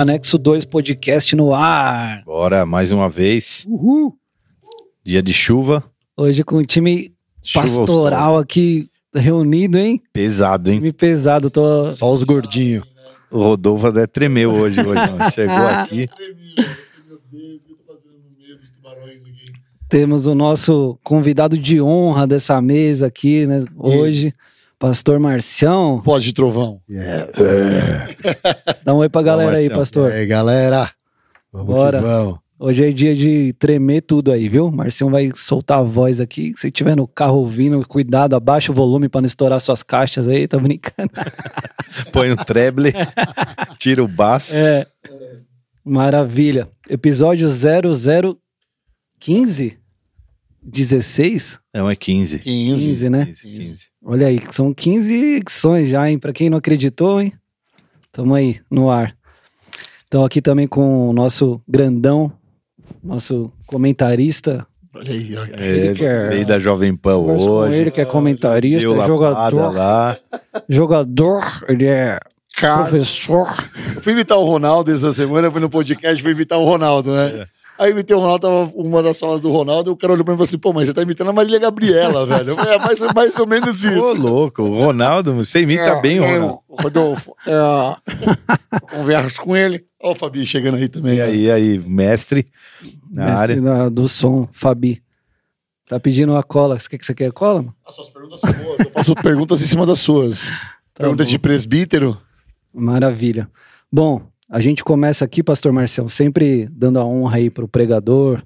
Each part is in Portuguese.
Anexo 2 Podcast no ar. Bora, mais uma vez. Uhul. Dia de chuva. Hoje com o time Chuva pastoral aqui reunido, hein? Pesado, hein? Time pesado. Tô... Só os gordinhos. O Rodolfo até tremeu hoje, hoje. Chegou aqui. Temos o nosso convidado de honra dessa mesa aqui, né? Hoje, Pastor Marcião. Voz de trovão. Dá um oi pra galera aí, pastor. E aí, galera? Vamos Bora. que vamos. Hoje é dia de tremer tudo aí, viu? Marcião vai soltar a voz aqui. Se tiver no carro ouvindo, cuidado, abaixa o volume pra não estourar suas caixas aí, tá brincando. Põe o treble, tira o baço. É. Maravilha. Episódio 0015? 16? Não, é 15. 15. 15, né? 15, 15. Olha aí, são 15 edições já, hein? Pra quem não acreditou, hein? Tamo aí, no ar. Então aqui também com o nosso grandão, nosso comentarista. Olha aí, olha. É, que é- veio da Jovem Pan Converso com hoje. ele que é comentarista, é jogador, lá. jogador, ele é Cara, professor. eu fui imitar o Ronaldo essa semana, fui no podcast, fui imitar o Ronaldo, né? Aí imitei o Ronaldo, tava uma das falas do Ronaldo, e o cara olhou pra mim e falou assim, pô, mas você tá imitando a Marília Gabriela, velho. É mais, mais ou menos Ô, isso. louco, o Ronaldo, você imita É, bem o é, Ronaldo. Rodolfo, é, converso com ele. Ó o Fabi chegando aí também. E ó. aí, aí, mestre na Mestre área. da- do som, Fabi. Tá pedindo a cola. Você quer que você quer cola? mano? As suas perguntas são boas. Eu faço perguntas em cima das suas. Tá Pergunta bom. de presbítero. Maravilha. Bom, a gente começa aqui, Pastor Marcelo, sempre dando a honra aí pro pregador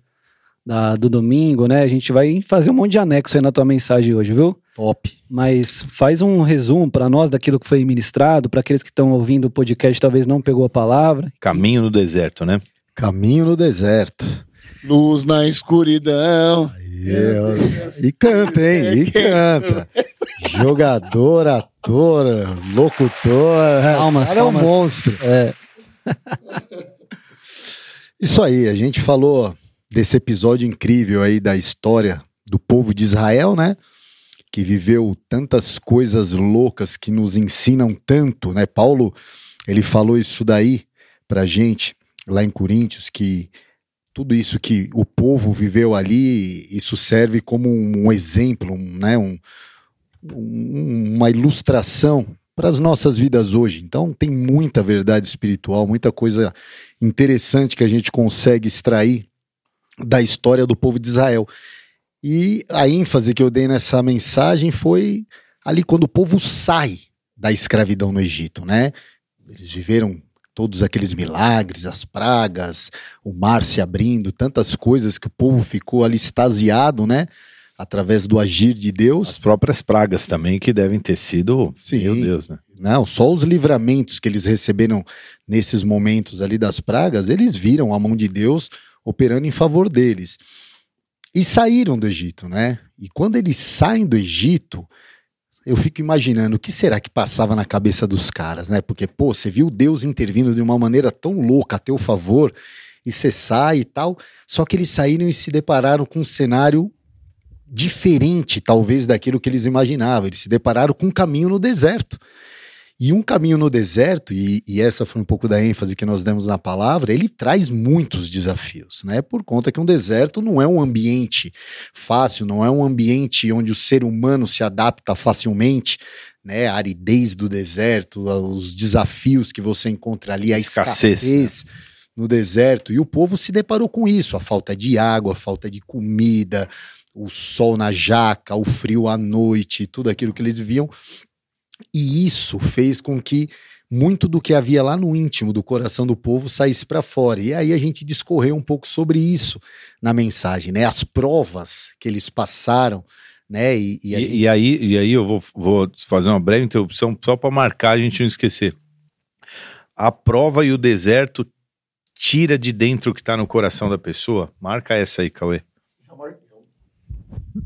da- do domingo, né? A gente vai fazer um monte de anexo aí na tua mensagem hoje, viu? Top. Mas faz um resumo para nós daquilo que foi ministrado, para aqueles que estão ouvindo o podcast talvez não pegou a palavra. Caminho no deserto, né? Caminho no deserto. Luz na escuridão. E canta, hein? E canta. Jogador, ator, locutor. Palmas, cara é um monstro. É, Isso aí, a gente falou desse episódio incrível aí da história do povo de Israel, né? Que viveu tantas coisas loucas que nos ensinam tanto, né? Paulo, ele falou isso daí pra gente lá em Coríntios, que tudo isso que o povo viveu ali, isso serve como um, exemplo, né? Um- uma ilustração para as nossas vidas hoje. Então tem muita verdade espiritual, muita coisa interessante que a gente consegue extrair da história do povo de Israel. E a ênfase que eu dei nessa mensagem foi ali quando o povo sai da escravidão no Egito, né? Eles viveram todos aqueles milagres, as pragas, o mar se abrindo, tantas coisas que o povo ficou ali extasiado, né? Através do agir de Deus. As próprias pragas também, que devem ter sido. Sim. Meu Deus, né? Não, só os livramentos que eles receberam nesses momentos ali das pragas, eles viram a mão de Deus operando em favor deles. E saíram do Egito, né? E quando eles saem do Egito, eu fico imaginando o que será que passava na cabeça dos caras, né? Porque, pô, você viu Deus intervindo de uma maneira tão louca a teu favor, e você sai e tal, só que eles saíram e se depararam com um cenário diferente, talvez, daquilo que eles imaginavam. Eles se depararam com um caminho no deserto. E um caminho no deserto, e, e essa foi um pouco da ênfase que nós demos na palavra, ele traz muitos desafios, né? Por conta que um deserto não é um ambiente fácil, não é um ambiente onde o ser humano se adapta facilmente, né? A aridez do deserto, os desafios que você encontra ali, a Escassez, escassez, no deserto. E o povo se deparou com isso: a falta de água, a falta de comida, o sol na jaca, o frio à noite, tudo aquilo que eles viam. E isso fez com que muito do que havia lá no íntimo do coração do povo saísse para fora. E aí a gente discorreu um pouco sobre isso na mensagem, né? As provas que eles passaram, né? E, e E, gente- e aí, e aí eu vou, vou fazer uma breve interrupção só para marcar a gente não esquecer. A prova e o deserto tira de dentro o que está no coração da pessoa. Marca essa aí, Cauê.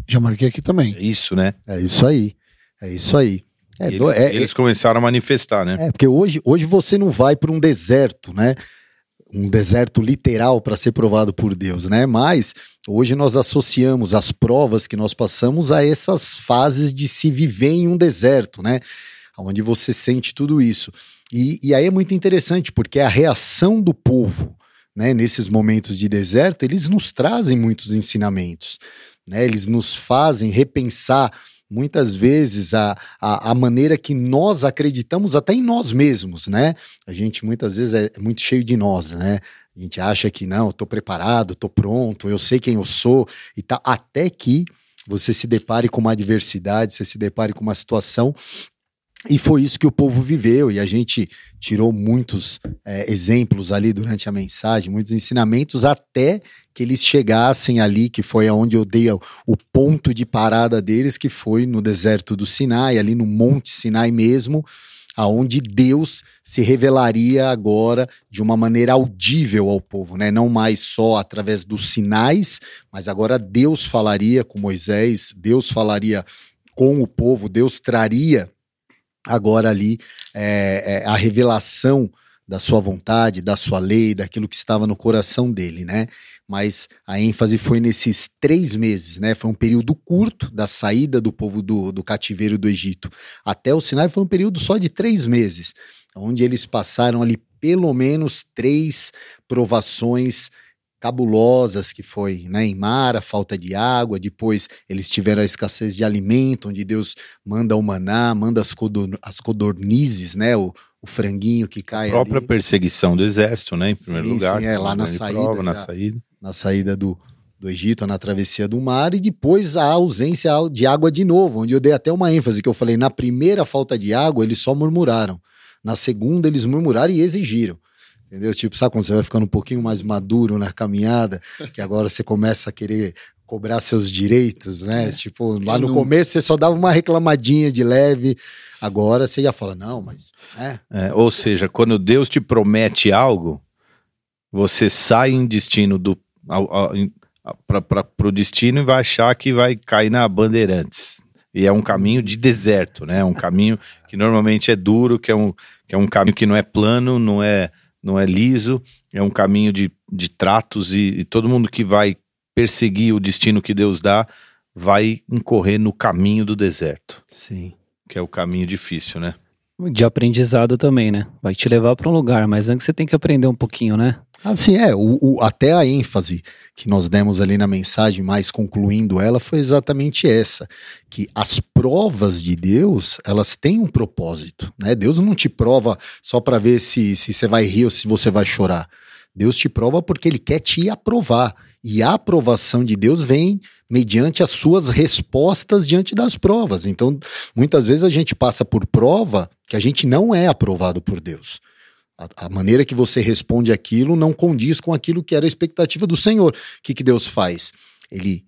Já marquei aqui também. É isso, né? É isso aí. É isso aí. É, E do- eles, é- eles começaram a manifestar, né? É, porque hoje, hoje você não vai para um deserto, né? Um deserto literal para ser provado por Deus, né? Mas hoje nós associamos as provas que nós passamos a essas fases de se viver em um deserto, né? Onde você sente tudo isso. E, e aí é muito interessante, porque a reação do povo, né, nesses momentos de deserto, eles nos trazem muitos ensinamentos, né, eles nos fazem repensar muitas vezes a, a, a, maneira que nós acreditamos até em nós mesmos, né? A gente muitas vezes é muito cheio de nós, né? A gente acha que não, estou preparado, estou pronto, eu sei quem eu sou e tá até que você se depare com uma adversidade, você se depare com uma situação e foi isso que o povo viveu, e a gente tirou muitos é, exemplos ali durante a mensagem, muitos ensinamentos, até que eles chegassem ali, que foi aonde eu dei o, o ponto de parada deles, que foi no deserto do Sinai, ali no Monte Sinai mesmo, aonde Deus se revelaria agora de uma maneira audível ao povo, né? Não mais só através dos sinais, mas agora Deus falaria com Moisés, Deus falaria com o povo, Deus traria agora ali é, é, a revelação da sua vontade, da sua lei, daquilo que estava no coração dele, né? Mas a ênfase foi nesses três meses, né? Foi um período curto da saída do povo do, do cativeiro do Egito até o Sinai, foi um período só de três meses, onde eles passaram ali pelo menos três provações cabulosas que foi né, em mar, a falta de água, depois eles tiveram a escassez de alimento, onde Deus manda o maná, manda as, as codornizes, né, o, o franguinho que cai A própria ali. perseguição do exército, né, em primeiro sim, lugar. Sim, é, lá na saída, prova, na saída. Na saída do, do Egito, na travessia do mar, e depois a ausência de água de novo, onde eu dei até uma ênfase, que eu falei, na primeira falta de água, eles só murmuraram. Na segunda, eles murmuraram e exigiram. Entendeu? Tipo, sabe quando você vai ficando um pouquinho mais maduro na caminhada, que agora você começa a querer cobrar seus direitos, né? É. Tipo, lá no não... começo você só dava uma reclamadinha de leve, agora você já fala, não, mas. É. É, ou seja, quando Deus te promete algo, você sai em destino do. para o destino e vai achar que vai cair na Bandeirantes. E é um caminho de deserto, né? É um caminho que normalmente é duro, que é um, que é um caminho que não é plano, não é não é liso, é um caminho de, de tratos e, e todo mundo que vai perseguir o destino que Deus dá vai incorrer no caminho do deserto. Sim. Que é o caminho difícil, né? De aprendizado também, né? Vai te levar para um lugar, mas antes você tem que aprender um pouquinho, né? Assim, é, o, o, até a ênfase que nós demos ali na mensagem, mais concluindo ela, foi exatamente essa, que as provas de Deus, elas têm um propósito, né? Deus não te prova só para ver se, se você vai rir ou se você vai chorar. Deus te prova porque ele quer te aprovar. E a aprovação de Deus vem mediante as suas respostas diante das provas. Então, muitas vezes a gente passa por prova que a gente não é aprovado por Deus. A, a, maneira que você responde aquilo não condiz com aquilo que era a expectativa do Senhor. O que, que Deus faz? Ele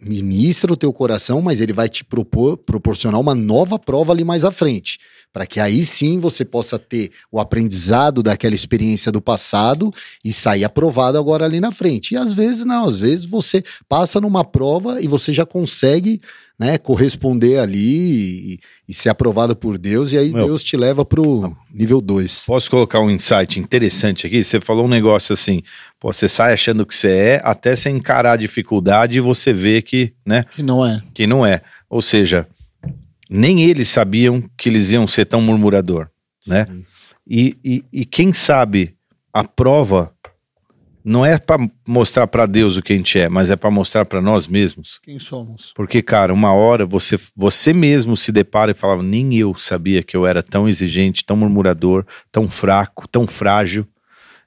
ministra o teu coração, mas ele vai te propor, proporcionar uma nova prova ali mais à frente para que aí sim você possa ter o aprendizado daquela experiência do passado e sair aprovado agora ali na frente. E às vezes não, às vezes você passa numa prova e você já consegue né, corresponder ali e, e ser aprovado por Deus, e aí Meu, Deus te leva para o nível 2. Posso colocar um insight interessante aqui? Você falou um negócio assim, pô, você sai achando que você é, até você encarar a dificuldade e você vê que, né? Que não é. Que não é. Ou seja, nem eles sabiam que eles iam ser tão murmurador, né? E, e, e, quem sabe a prova não é para mostrar para Deus o que a gente é, mas é para mostrar para nós mesmos. Quem somos? Porque, cara, uma hora você, você mesmo se depara e fala: nem eu sabia que eu era tão exigente, tão murmurador, tão fraco, tão frágil.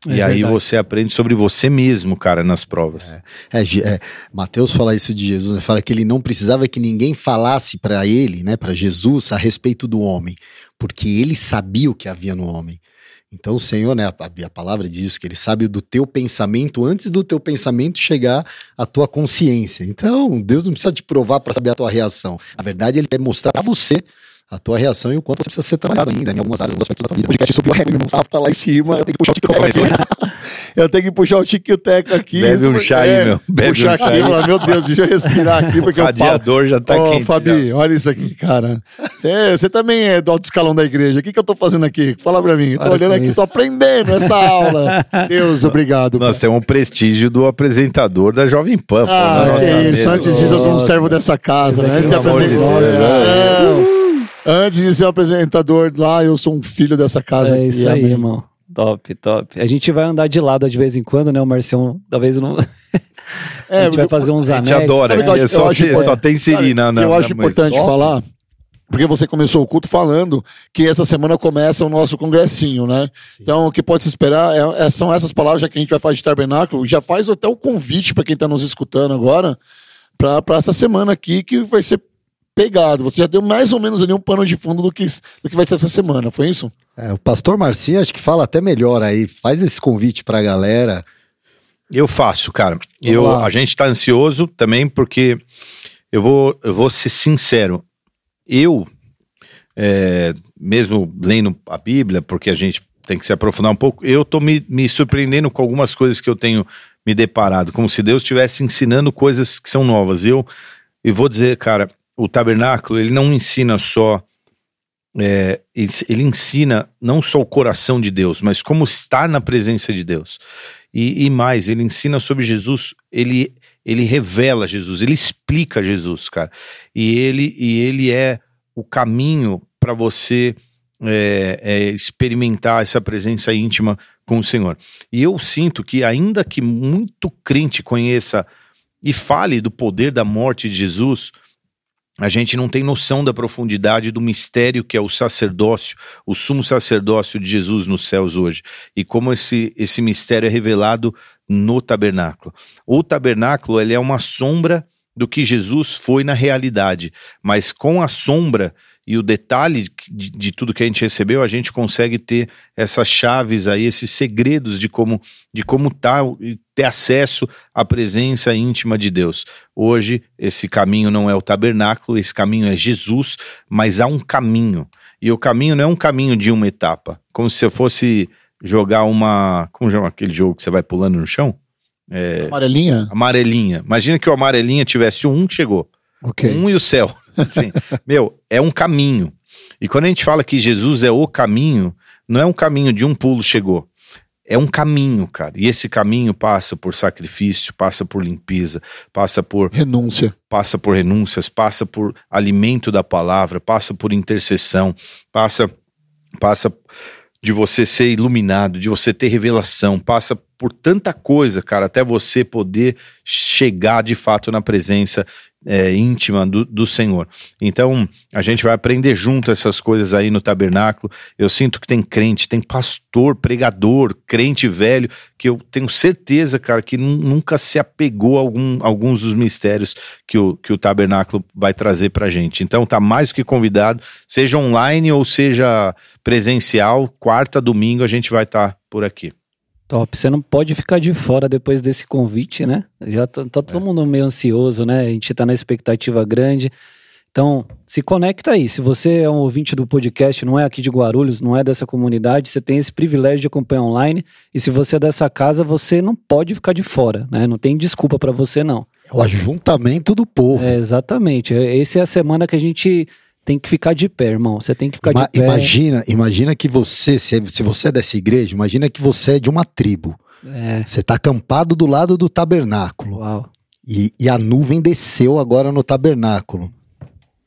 É e aí verdade. você aprende sobre você mesmo, cara, nas provas. É, é, é Mateus fala isso de Jesus, né? fala que ele não precisava que ninguém falasse para ele, né, para Jesus, a respeito do homem, porque ele sabia o que havia no homem. Então o Senhor, né, a, a palavra diz isso, que ele sabe do teu pensamento antes do teu pensamento chegar à tua consciência. Então Deus não precisa te provar para saber a tua reação. Na verdade, ele quer mostrar a você a tua reação e o quanto você precisa ser trabalhado ainda em algumas áreas, alguns aspectos da tua vida. O podcast subiu a régua, meu irmão, tá lá em cima, eu tenho que puxar o tico Eu tenho que puxar o tico e o teco aqui. Bebe um chá aí, meu. Bebe puxar um aqui, chá meu Deus, deixa eu respirar aqui, porque o radiador já tá oh, quente. Fabi, já. olha isso aqui, cara. Você também é do alto escalão da igreja. O que, que eu tô fazendo aqui? Fala pra mim. Tô olhando aqui, isso. tô aprendendo essa aula. Deus, obrigado. Nossa, é um prestígio do apresentador da Jovem Pan. Ah, pô, é isso. Antes disso, eu sou um servo dessa casa, né? Antes de apresentar. Antes de ser um apresentador lá, eu sou um filho dessa casa. É aqui, isso aí, amém. irmão. Top, top. A gente vai andar de lado de vez em quando, né? O Marcião, talvez não. É, a gente vai fazer uns A gente anéis. adora, porque que eu só, acho só tem Siri na, na eu acho importante falar, porque você começou o culto falando que essa semana começa o nosso congressinho, né? Então, o que pode se esperar é- é- são essas palavras, já que a gente vai falar de tabernáculo, já faz até o convite para quem está nos escutando agora, para essa semana aqui, que vai ser pegado. Você já deu mais ou menos ali um pano de fundo do que, do que vai ser essa semana, foi isso? É, o pastor Marcinho acho que fala até melhor aí. Faz esse convite pra galera. Eu faço, cara. Eu, lá. a gente tá ansioso também porque eu vou, eu vou ser sincero. Eu, é, mesmo lendo a Bíblia, porque a gente tem que se aprofundar um pouco, eu tô me, me surpreendendo com algumas coisas que eu tenho me deparado, como se Deus estivesse ensinando coisas que são novas. Eu, e vou dizer, cara, o tabernáculo, ele não ensina só. é, ele, ensina não só o coração de Deus, mas como estar na presença de Deus. E, e mais, ele ensina sobre Jesus, ele, ele revela Jesus, ele explica Jesus, cara. E ele, e ele é o caminho para você é, é, experimentar essa presença íntima com o Senhor. E eu sinto que, ainda que muito crente conheça e fale do poder da morte de Jesus, a gente não tem noção da profundidade do mistério que é o sacerdócio, o sumo sacerdócio de Jesus nos céus hoje. E como esse, esse mistério é revelado no tabernáculo. O tabernáculo ele é uma sombra do que Jesus foi na realidade, mas com a sombra e o detalhe de, de tudo que a gente recebeu, a gente consegue ter essas chaves aí, esses segredos de como de como tá, e ter acesso à presença íntima de Deus. Hoje esse caminho não é o tabernáculo, esse caminho é Jesus, mas há um caminho. E o caminho não é um caminho de uma etapa, como se você fosse jogar uma, como chama aquele jogo que você vai pulando no chão? É, Amarelinha? amarelinha. Imagina que o amarelinha tivesse um que chegou. Ok. Um e o céu. Assim, meu, é um caminho. E quando a gente fala que Jesus é o caminho, não é um caminho de um pulo chegou. É um caminho, cara. E esse caminho passa por sacrifício, passa por limpeza, passa por Renúncia. passa por renúncias, passa por alimento da palavra, passa por intercessão, passa passa de você ser iluminado, de você ter revelação, passa por tanta coisa, cara, até você poder chegar de fato na presença é, íntima do, do Senhor. Então, a gente vai aprender junto essas coisas aí no tabernáculo. Eu sinto que tem crente, tem pastor, pregador, crente velho, que eu tenho certeza, cara, que nu- nunca se apegou a algum, alguns dos mistérios que o, que o tabernáculo vai trazer pra gente. Então, tá mais do que convidado, seja online ou seja presencial, quarta, domingo, a gente vai estar por aqui. Top. Você não pode ficar de fora depois desse convite, né? Já tá, tá todo mundo meio ansioso, né? A gente tá na expectativa grande. Então, se conecta aí. Se você é um ouvinte do podcast, não é aqui de Guarulhos, não é dessa comunidade, você tem esse privilégio de acompanhar online. E se você é dessa casa, você não pode ficar de fora, né? Não tem desculpa para você, não. É o ajuntamento do povo. É, exatamente. Essa é a semana que a gente tem que ficar de pé, irmão. Você tem que ficar Ima- de pé. Imagina, imagina que você, se, é- se você é dessa igreja, imagina que você é de uma tribo. É, Você está acampado do lado do tabernáculo. uau. E, e a nuvem desceu agora no tabernáculo.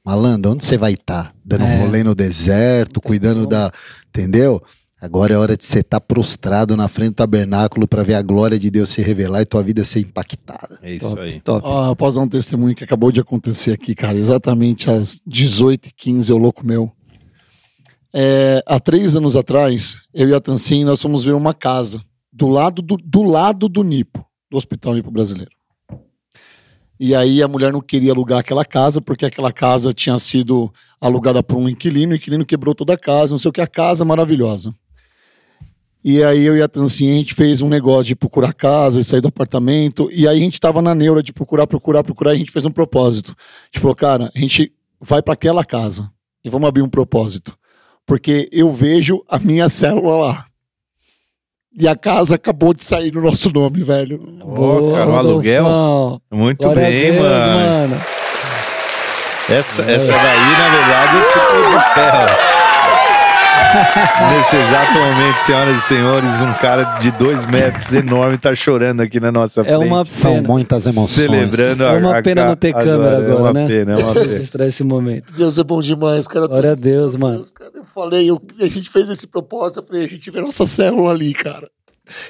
Malandro, onde você vai estar? Dando É. um rolê no deserto, cuidando como. da. Entendeu? Agora é hora de você estar prostrado na frente do tabernáculo para ver a glória de Deus se revelar e tua vida ser impactada. É isso Top, aí. top. Ah, eu posso dar um testemunho que acabou de acontecer aqui, cara. Exatamente às 18h15, eu louco meu. É, há três anos atrás, eu e a Tancinha, nós fomos ver uma casa do lado do, do lado do Nipo, do Hospital Nipo Brasileiro. E aí a mulher não queria alugar aquela casa, porque aquela casa tinha sido alugada por um inquilino, o inquilino quebrou toda a casa, não sei o que, a casa maravilhosa. E aí eu e a Tancinha, a gente fez um negócio de procurar casa e sair do apartamento. E aí a gente tava na neura de procurar, procurar, procurar. E a gente fez um propósito. A gente falou, cara, a gente vai para aquela casa e vamos abrir um propósito. Porque eu vejo a minha célula lá. E a casa acabou de sair no nosso nome, velho. Ó, cara, o aluguel. Muito Glória bem, Deus, mano. mano. Essa, essa daí, na verdade, te pôr de pé. ó. Nesse exato momento, senhoras e senhores, um cara de dois metros enorme tá chorando aqui na nossa frente. É uma São pena. muitas emoções. Celebrando É uma a, a, pena não ter a- câmera agora, É uma né? pena, é uma pena. Registrar esse momento. Deus é bom demais, cara. Glória a Deus, mano. cara. Eu falei, eu- a gente fez esse propósito, eu falei, a gente vê nossa célula ali, cara.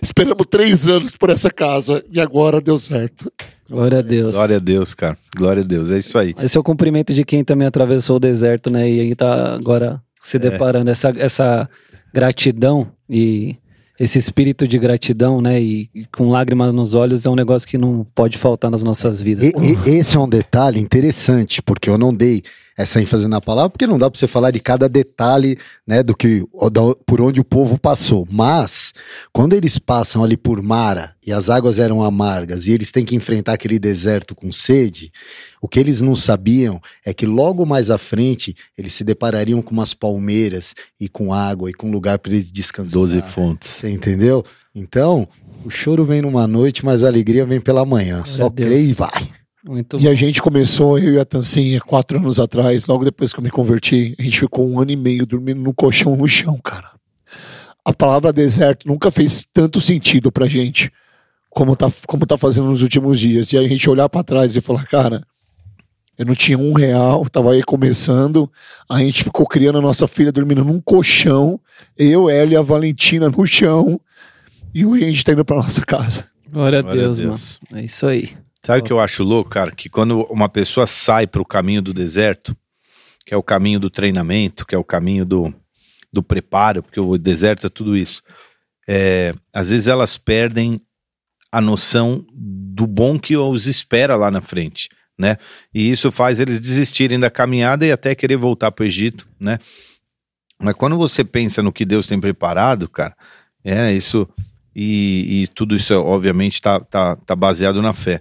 Esperamos três anos por essa casa e agora deu certo. Glória a Deus. Glória a Deus, cara. Glória a Deus. É isso aí. Esse é o cumprimento de quem também atravessou o deserto, né? E aí tá agora É. se deparando. Essa, essa gratidão e esse espírito de gratidão, né? E, e com lágrimas nos olhos é um negócio que não pode faltar nas nossas vidas. E- e- esse é um detalhe interessante, porque eu não dei essa ênfase na palavra, porque não dá para você falar de cada detalhe, né, do que o- da- por onde o povo passou. Mas quando eles passam ali por Mara e as águas eram amargas e eles têm que enfrentar aquele deserto com sede, o que eles não sabiam é que logo mais à frente eles se deparariam com umas palmeiras e com água e com um lugar para eles descansar. Doze fontes. Você entendeu? Então, o choro vem numa noite, mas a alegria vem pela manhã. Só crê e vai. Muito E a gente começou, eu e a Tancinha, quatro anos atrás, logo depois que eu me converti, a gente ficou um ano e meio dormindo no colchão no chão, cara. A palavra deserto nunca fez tanto sentido pra gente como tá, como tá fazendo nos últimos dias. E aí a gente olhar pra trás e falar, cara, eu não tinha um real, tava aí começando, a gente ficou criando a nossa filha dormindo num colchão, eu, ela e a Valentina no chão, e hoje a gente tá indo pra nossa casa. Glória a Glória a Deus, Deus. mano. É isso aí. Sabe o que eu acho louco, cara? Que quando uma pessoa sai para o caminho do deserto, que é o caminho do treinamento, que é o caminho do, do preparo, porque o deserto é tudo isso, é, às vezes elas perdem a noção do bom que os espera lá na frente, né? E isso faz eles desistirem da caminhada e até querer voltar para o Egito, né? Mas quando você pensa no que Deus tem preparado, cara, é isso e, e tudo isso obviamente tá, tá, tá baseado na fé.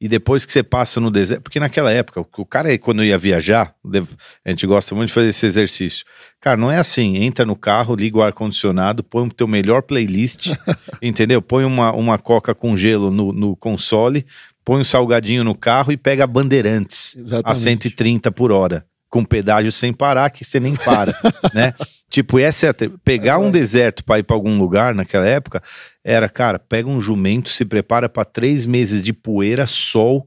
E depois que você passa no deserto, porque naquela época, o cara quando ia viajar, a gente gosta muito de fazer esse exercício. Cara, não é assim, entra no carro, liga o ar-condicionado, põe o teu melhor playlist, entendeu? Põe uma, uma coca com gelo no, no console, põe um salgadinho no carro e pega Bandeirantes a Exatamente. 130 por hora, com pedágio sem parar, que você nem para, né? Tipo, essa é pegar um deserto para ir para algum lugar naquela época era, cara, pega um jumento, se prepara para três meses de poeira, sol,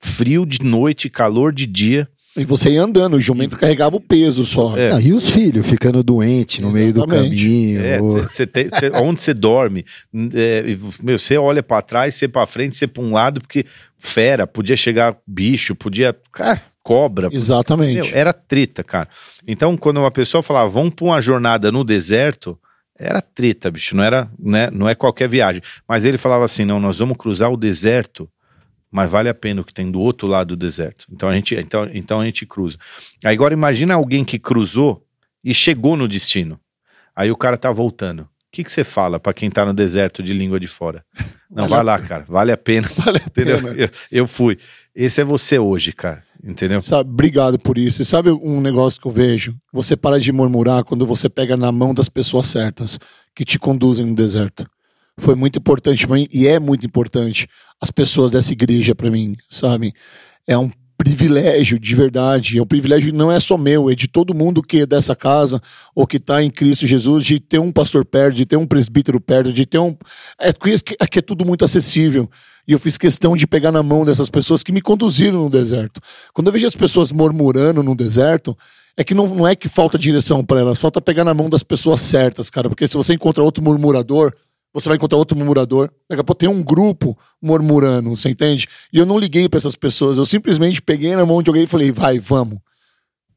frio de noite, calor de dia. E você ia andando, o jumento carregava o peso só. É. Ah, e os filhos ficando doentes no meio do Exatamente. caminho. É, ou- cê- cê tem- cê- onde você dorme, é, você olha para trás, você para frente, você para um lado, porque fera, podia chegar bicho, podia, cara, cobra, Exatamente. Meu, era treta, cara. Então, quando uma pessoa falava, vamos pra uma jornada no deserto, era treta, bicho. Não era, né, não é qualquer viagem. Mas ele falava assim: não, nós vamos cruzar o deserto, mas vale a pena o que tem do outro lado do deserto. Então a gente, então, então a gente cruza. Aí, Agora imagina alguém que cruzou e chegou no destino. Aí o cara tá voltando. O que, que você fala pra quem tá no deserto de língua de fora? Não, Vale vai lá, cara. Vale a pena. Vale a pena. Eu, eu fui. Esse é você hoje, cara. Entendeu? Sabe, obrigado por isso. E sabe um negócio que eu vejo? Você para de murmurar quando você pega na mão das pessoas certas que te conduzem no deserto. Foi muito importante pra mim e é muito importante as pessoas dessa igreja pra mim, sabe? É um privilégio de verdade. É um privilégio não é só meu, é de todo mundo que é dessa casa ou que tá em Cristo Jesus, de ter um pastor perto, de ter um presbítero perto, de ter um. É que é, é tudo muito acessível. E eu fiz questão de pegar na mão dessas pessoas que me conduziram no deserto. Quando eu vejo as pessoas murmurando no deserto, é que não, não é que falta direção para elas, falta pegar na mão das pessoas certas, cara. Porque se você encontra outro murmurador, você vai encontrar outro murmurador. Daqui a pouco tem um grupo murmurando, você entende? E eu não liguei para essas pessoas, eu simplesmente peguei na mão de alguém e falei, vai, vamos.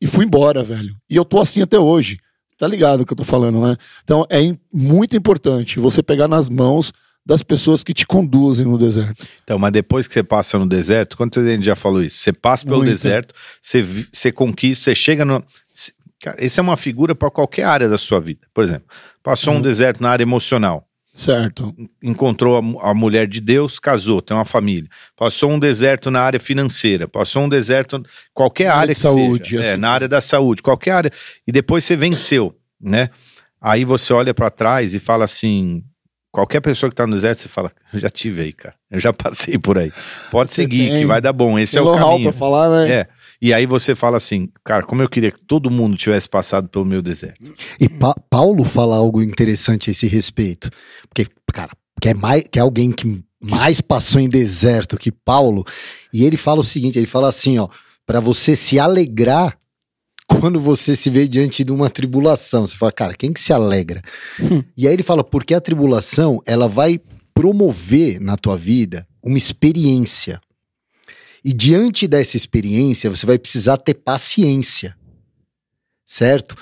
E fui embora, velho. E eu tô assim até hoje. Tá ligado o que eu tô falando, né? Então é muito importante você pegar nas mãos das pessoas que te conduzem no deserto. Então, mas depois que você passa no deserto, quantas gente já falou isso? Você passa pelo Muito. deserto, você, você conquista, você chega no. Cara, essa é uma figura para qualquer área da sua vida. Por exemplo, passou um Uhum. deserto na área emocional, Certo. encontrou a, a mulher de Deus, casou, tem uma família. Passou um deserto na área financeira, passou um deserto qualquer Na área que saúde, seja, é, na área da saúde, qualquer área. E depois você venceu, né? Aí você olha para trás e fala assim, qualquer pessoa que tá no deserto, você fala, eu já tive aí, cara. Eu já passei por aí. Pode Você seguir, tem- que vai dar bom. Esse Tem é o caminho. pra falar, né? É. E aí você fala assim, cara, como eu queria que todo mundo tivesse passado pelo meu deserto. E Pa- Paulo fala algo interessante a esse respeito. Porque, cara, que é, mais, que é alguém que mais passou em deserto que Paulo. E ele fala o seguinte: ele fala assim, ó, para você se alegrar quando você se vê diante de uma tribulação. Você fala, cara, quem que se alegra? Hum. E aí ele fala, porque a tribulação, ela vai promover na tua vida uma experiência. E diante dessa experiência, você vai precisar ter paciência. Certo?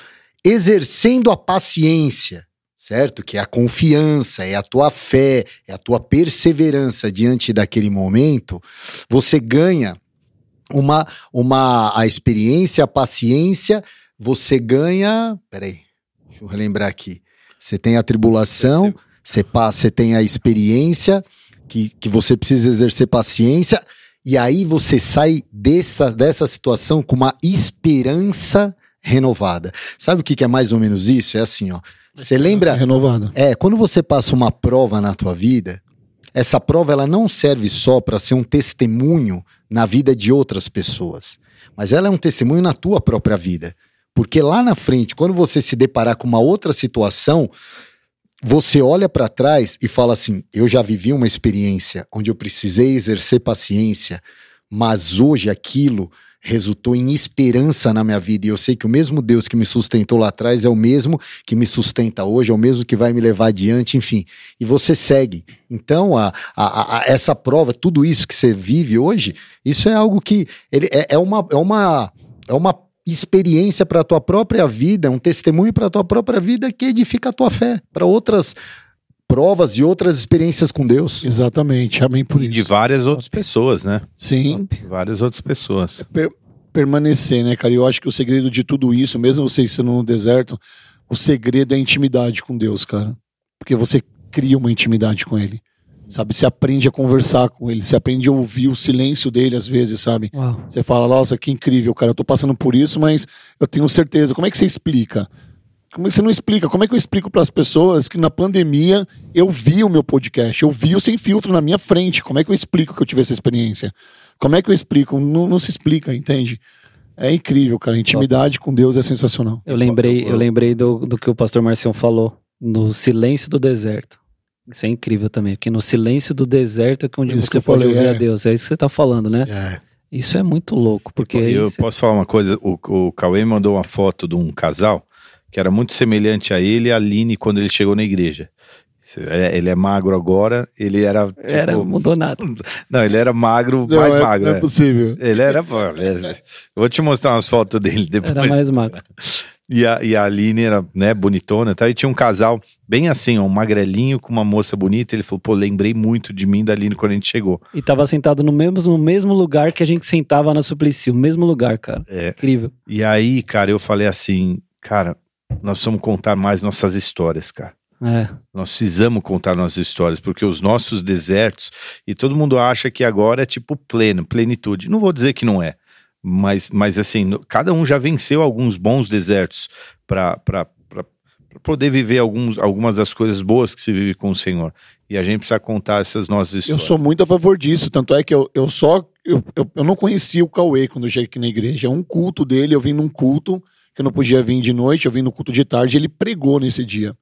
Exercendo a paciência, certo? Que é a confiança, é a tua fé, é a tua perseverança diante daquele momento, você ganha uma, uma a experiência, a paciência, você ganha. Peraí, deixa eu relembrar aqui. Você tem a tribulação, você, passa, você tem a experiência, que, que você precisa exercer paciência, e aí você sai dessa, dessa situação com uma esperança renovada. Sabe o que, que é mais ou menos isso? É assim, ó. Você lembra? Renovada. É, quando você passa uma prova na tua vida, essa prova ela não serve só para ser um testemunho na vida de outras pessoas, mas ela é um testemunho na tua própria vida. Porque lá na frente, quando você se deparar com uma outra situação, você olha para trás e fala assim: eu já vivi uma experiência onde eu precisei exercer paciência, mas hoje aquilo resultou em esperança na minha vida. E eu sei que o mesmo Deus que me sustentou lá atrás é o mesmo que me sustenta hoje, é o mesmo que vai me levar adiante, enfim. E você segue. Então, a, a, a- essa prova, tudo isso que você vive hoje, isso é algo que ele, é, é uma. É uma, é uma experiência para a tua própria vida, um testemunho para a tua própria vida que edifica a tua fé para outras provas e outras experiências com Deus. Exatamente. Amém por E de isso. várias outras pessoas, né? Sim. Várias outras pessoas. per- permanecer, né, cara? Eu acho que o segredo de tudo isso, mesmo você estando no deserto, o segredo é a intimidade com Deus, cara. Porque você cria uma intimidade com Ele. Sabe? Você aprende a conversar com Ele, você aprende a ouvir o silêncio dele às vezes, sabe? Uau. Você fala, nossa, que incrível, cara, eu tô passando por isso, mas eu tenho certeza. Como é que você explica? Como é que você não explica? Como é que eu explico para as pessoas que na pandemia eu vi o meu podcast, eu vi o Sem Filtro na minha frente? Como é que eu explico que eu tive essa experiência? Como é que eu explico? Não, não se explica, entende? É incrível, cara. A intimidade com Deus é sensacional. Eu lembrei, eu lembrei do, do que o pastor Marcião falou, no silêncio do deserto. Isso é incrível também, porque no silêncio do deserto é que onde Isso você eu pode falei, ouvir é. a Deus. É isso que você tá falando, né? É. Isso é muito louco, porque eu você- posso falar uma coisa? O, o Cauê mandou uma foto de um casal que era muito semelhante a ele e a Aline quando ele chegou na igreja. É, Ele é magro agora, ele era. tipo, era, mudou nada. Não, ele era magro, Não, mais é, magro. não é né? possível. Ele era. é- Eu vou te mostrar umas fotos dele depois. Era mais magro. E a, e a Aline era, né, bonitona e tal. E tinha um casal bem assim, ó, um magrelinho com uma moça bonita. Ele falou, pô, lembrei muito de mim da Aline quando a gente chegou. E tava sentado no mesmo, no mesmo lugar que a gente sentava na Suplicy, o mesmo lugar, cara. É. Incrível. E aí, cara, eu falei assim, cara, nós precisamos contar mais nossas histórias, cara. É. Nós precisamos contar nossas histórias, porque os nossos desertos, e todo mundo acha que agora é tipo pleno, plenitude. Não vou dizer que não é, mas, mas assim, cada um já venceu alguns bons desertos para poder viver alguns, algumas das coisas boas que se vive com o Senhor. E a gente precisa contar essas nossas Eu histórias. sou muito a favor disso. Tanto é que eu, eu só. Eu, eu, eu não conhecia o Cauê quando eu cheguei aqui na igreja. Um culto dele, eu vim num culto, que eu não podia vir de noite, eu vim no culto de tarde, ele pregou nesse dia.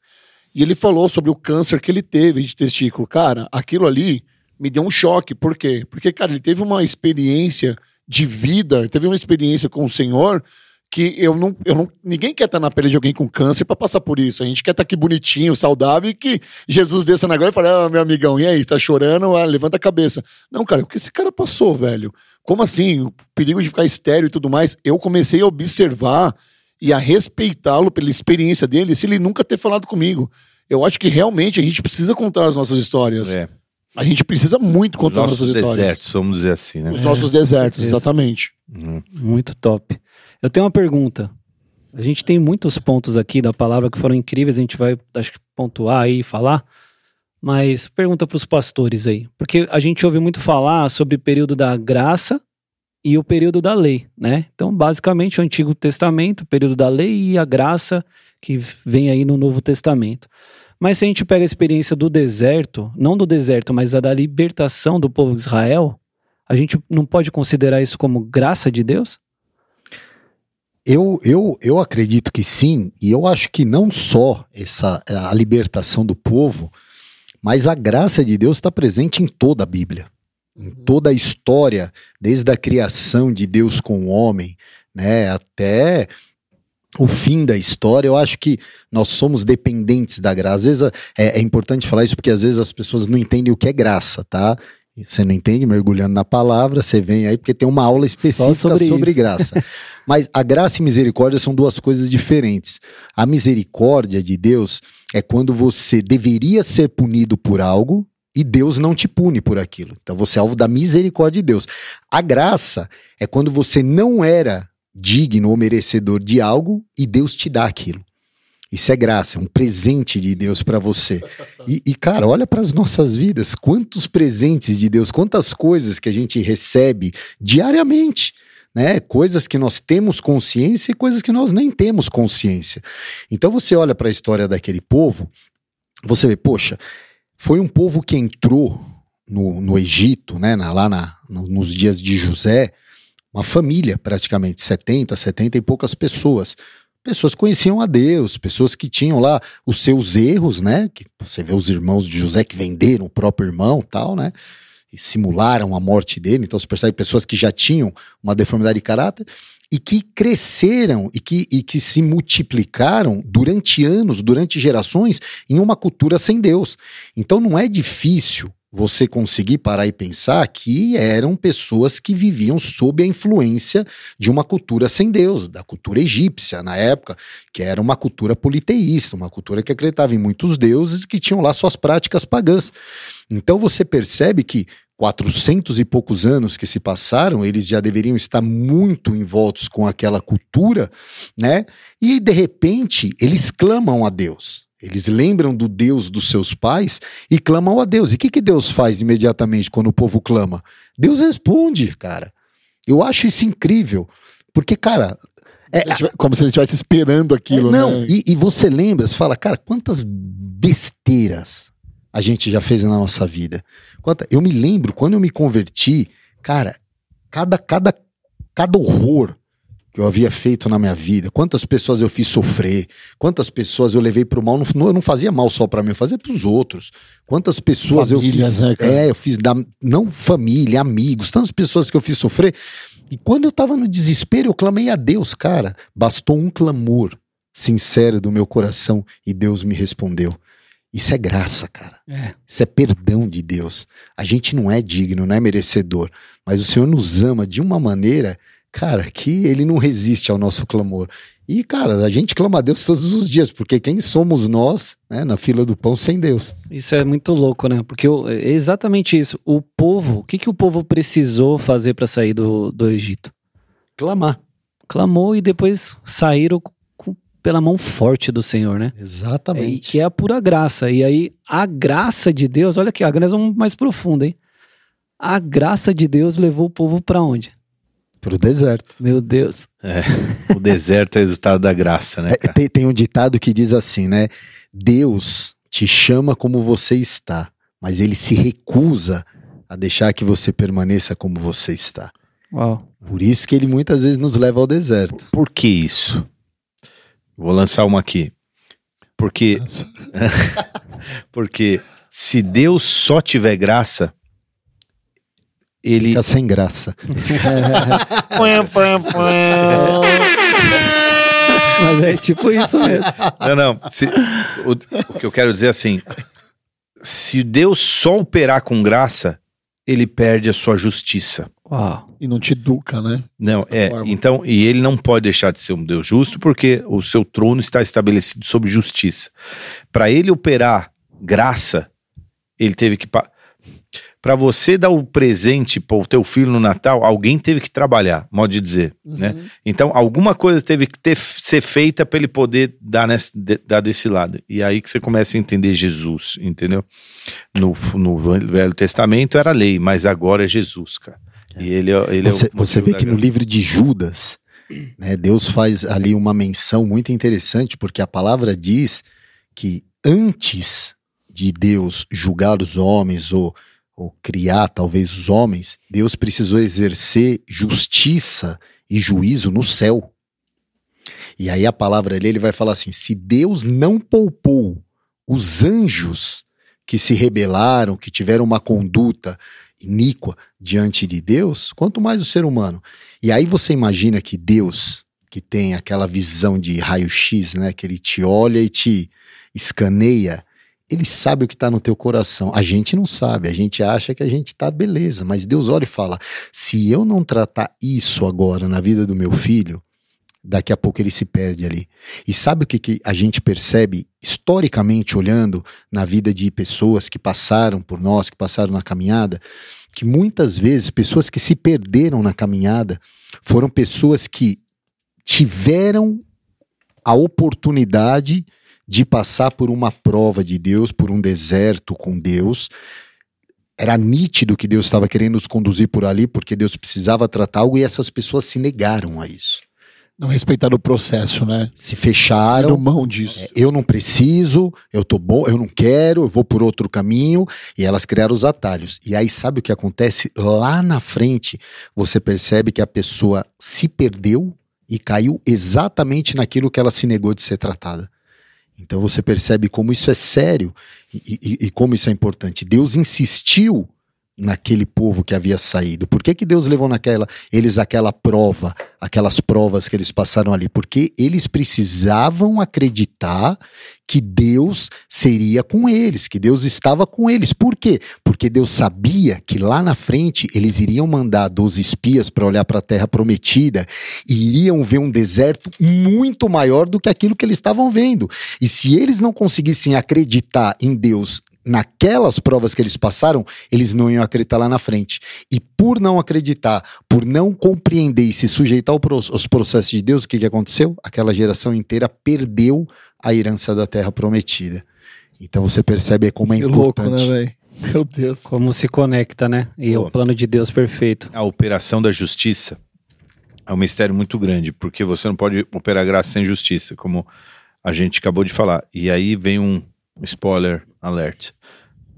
E ele falou sobre o câncer que ele teve de testículo. Cara, aquilo ali me deu um choque. Por quê? Porque, cara, ele teve uma experiência de vida, teve uma experiência com o Senhor que eu não, eu não. Ninguém quer estar na pele de alguém com câncer pra passar por isso. A gente quer estar aqui bonitinho, saudável e que Jesus desça na glória e fale: Ah, meu amigão, e aí? Tá chorando? Ah, levanta a cabeça. Não, cara, o que esse cara passou, velho? Como assim? O perigo de ficar estéreo e tudo mais. Eu comecei a observar e a respeitá-lo pela experiência dele, se ele nunca ter falado comigo. Eu acho que realmente a gente precisa contar as nossas histórias. É, A gente precisa muito os contar nossos nossas histórias. desertos, vamos dizer assim, né? Os nossos desertos, certeza. exatamente. Uhum. Muito top. Eu tenho uma pergunta. A gente tem muitos pontos aqui da palavra que foram incríveis, a gente vai, acho que, pontuar aí e falar. Mas pergunta para os pastores aí. Porque a gente ouve muito falar sobre o período da graça e o período da lei, né? Então, basicamente, o Antigo Testamento, o período da lei e a graça que vem aí no Novo Testamento. Mas se a gente pega a experiência do deserto, não do deserto, mas a da libertação do povo de Israel, a gente não pode considerar isso como graça de Deus? Eu, eu, eu acredito que sim, e eu acho que não só essa a libertação do povo, mas a graça de Deus está presente em toda a Bíblia, em toda a história, desde a criação de Deus com o homem, né, até o fim da história. Eu acho que nós somos dependentes da graça. Às vezes é, é importante falar isso porque às vezes as pessoas não entendem o que é graça, tá? Você não entende, mergulhando na palavra, você vem aí porque tem uma aula específica sobre, sobre graça. Mas a graça e misericórdia são duas coisas diferentes. A misericórdia de Deus é quando você deveria ser punido por algo e Deus não te pune por aquilo. Então você é alvo da misericórdia de Deus. A graça é quando você não era digno ou merecedor de algo e Deus te dá aquilo. Isso é graça, é um presente de Deus para você. E, e, cara, olha para as nossas vidas, quantos presentes de Deus, quantas coisas que a gente recebe diariamente, né? Coisas que nós temos consciência e coisas que nós nem temos consciência. Então você olha para a história daquele povo, você vê, poxa, foi um povo que entrou no, no Egito, né? Na, lá na, no, nos dias de José, uma família praticamente, 70, 70 e poucas pessoas pessoas conheciam a Deus, pessoas que tinham lá os seus erros, né? Que você vê os irmãos de José que venderam o próprio irmão, tal, né? E simularam a morte dele. Então você percebe pessoas que já tinham uma deformidade de caráter e que cresceram e que, e que se multiplicaram durante anos, durante gerações, em uma cultura sem Deus. Então não é difícil você conseguir parar e pensar que eram pessoas que viviam sob a influência de uma cultura sem Deus, da cultura egípcia na época, que era uma cultura politeísta, uma cultura que acreditava em muitos deuses que tinham lá suas práticas pagãs. Então você percebe que 400 e poucos anos que se passaram, eles já deveriam estar muito envoltos com aquela cultura, né? E de repente eles clamam a Deus. Eles lembram do Deus dos seus pais e clamam a Deus. E o que, que Deus faz imediatamente quando o povo clama? Deus responde, cara. Eu acho isso incrível. Porque, cara. É, como se ele estivesse esperando aquilo, é, não, né? E, e você lembra, você fala, cara, quantas besteiras a gente já fez na nossa vida. Quanta, eu me lembro, quando eu me converti, cara, cada, cada, cada horror que eu havia feito na minha vida, quantas pessoas eu fiz sofrer, quantas pessoas eu levei para o mal, não, eu não fazia mal só para mim, eu fazia para os outros. Quantas pessoas Famílias, eu fiz, né, é, eu fiz da, não família, amigos, tantas pessoas que eu fiz sofrer. E quando eu estava no desespero, eu clamei a Deus, cara. Bastou um clamor sincero do meu coração e Deus me respondeu. Isso é graça, cara. É. Isso é perdão de Deus. A gente não é digno, não é merecedor, mas o Senhor nos ama de uma maneira cara, que ele não resiste ao nosso clamor. E, cara, a gente clama a Deus todos os dias, porque quem somos nós, né, na fila do pão sem Deus? Isso é muito louco, né? Porque é exatamente isso. O povo, o que, que o povo precisou fazer para sair do, do Egito? Clamar. Clamou e depois saíram com, pela mão forte do Senhor, né? Exatamente. É, que é a pura graça. E aí, a graça de Deus, olha aqui, a graça é mais profunda, hein? A graça de Deus levou o povo para onde? Pro deserto. Meu Deus. É, o deserto é o resultado da graça, né? É, tem, tem um ditado que diz assim, né? Deus te chama como você está, mas ele se recusa a deixar que você permaneça como você está. Uau. Por isso que ele muitas vezes nos leva ao deserto. Por que isso? Vou lançar uma aqui. Porque porque se Deus só tiver graça, ele. Fica sem graça. Mas é tipo isso mesmo. Não, não. Se, o, o que eu quero dizer é assim: se Deus só operar com graça, ele perde a sua justiça. Uau. E não te educa, né? Não, é. Forma. Então, e ele não pode deixar de ser um Deus justo, porque o seu trono está estabelecido sobre justiça. Para ele operar graça, ele teve que para você dar o presente para o teu filho no Natal, alguém teve que trabalhar, modo de dizer, uhum. né? Então, alguma coisa teve que ter, ser feita para ele poder dar, nesse, de, dar desse lado. E aí que você começa a entender Jesus, entendeu? No, no Velho Testamento era lei, mas agora é Jesus, cara. É. E ele, é, ele você, é o você vê que no livro de Judas, né, Deus faz ali uma menção muito interessante, porque a palavra diz que antes de Deus julgar os homens ou ou criar talvez os homens, Deus precisou exercer justiça e juízo no céu. E aí a palavra ali, ele vai falar assim: se Deus não poupou os anjos que se rebelaram, que tiveram uma conduta iníqua diante de Deus, quanto mais o ser humano. E aí você imagina que Deus, que tem aquela visão de raio-x, né, que ele te olha e te escaneia, ele sabe o que está no teu coração. A gente não sabe, a gente acha que a gente está beleza, mas Deus olha e fala: se eu não tratar isso agora na vida do meu filho, daqui a pouco ele se perde ali. E sabe o que, que a gente percebe historicamente olhando na vida de pessoas que passaram por nós, que passaram na caminhada? Que muitas vezes pessoas que se perderam na caminhada foram pessoas que tiveram a oportunidade de passar por uma prova de Deus, por um deserto com Deus. Era nítido que Deus estava querendo nos conduzir por ali, porque Deus precisava tratar algo e essas pessoas se negaram a isso. Não respeitaram o processo, né? Se fecharam. Abriram mão disso. É, eu não preciso, eu tô bom, eu não quero, eu vou por outro caminho. E elas criaram os atalhos. E aí, sabe o que acontece? Lá na frente, você percebe que a pessoa se perdeu e caiu exatamente naquilo que ela se negou de ser tratada. Então você percebe como isso é sério e, e, e como isso é importante. Deus insistiu naquele povo que havia saído? Por que, que Deus levou naquela, eles aquela prova, aquelas provas que eles passaram ali? Porque eles precisavam acreditar que Deus seria com eles, que Deus estava com eles. Por quê? Porque Deus sabia que lá na frente eles iriam mandar 12 espias para olhar para a terra prometida e iriam ver um deserto muito maior do que aquilo que eles estavam vendo. E se eles não conseguissem acreditar em Deus naquelas provas que eles passaram, eles não iam acreditar lá na frente. E por não acreditar, por não compreender e se sujeitar aos processos de Deus, o que, que aconteceu? Aquela geração inteira perdeu a herança da terra prometida. Então você percebe como é que importante. Louco, né, velho? Meu Deus. Como se conecta, né? E Pô, o plano de Deus perfeito. A operação da justiça é um mistério muito grande, porque você não pode operar graça sem justiça, como a gente acabou de falar. E aí vem um spoiler alert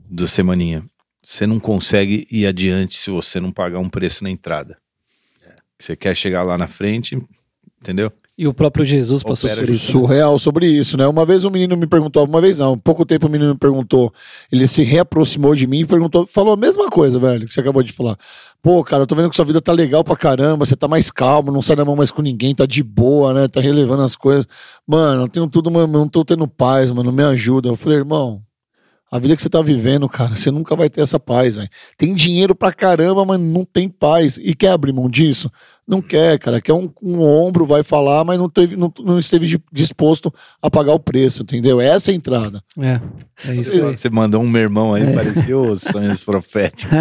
do Semaninha. Você não consegue ir adiante se você não pagar um preço na entrada. Você quer chegar lá na frente, entendeu? E o próprio Jesus passou Opera por isso. Surreal sobre isso, né? Uma vez um menino me perguntou, uma vez não, pouco tempo o um menino me perguntou, ele se reaproximou de mim e perguntou, falou a mesma coisa, velho, que você acabou de falar. Pô, cara, eu tô vendo que sua vida tá legal pra caramba, você tá mais calmo, não sai da mão mais com ninguém, tá de boa, né? Tá relevando as coisas. Mano, eu tenho tudo, mano, não tô tendo paz, mano, me ajuda. Eu falei, irmão, a vida que você tá vivendo, cara, você nunca vai ter essa paz, velho. Tem dinheiro pra caramba, mas não tem paz. E quer abrir mão disso? Não quer, cara. Quer um, um ombro, vai falar, mas não, teve, não, não esteve disposto a pagar o preço, entendeu? Essa é a entrada. É, é isso aí. Você mandou um mermão aí, é. pareceu sonhos proféticos.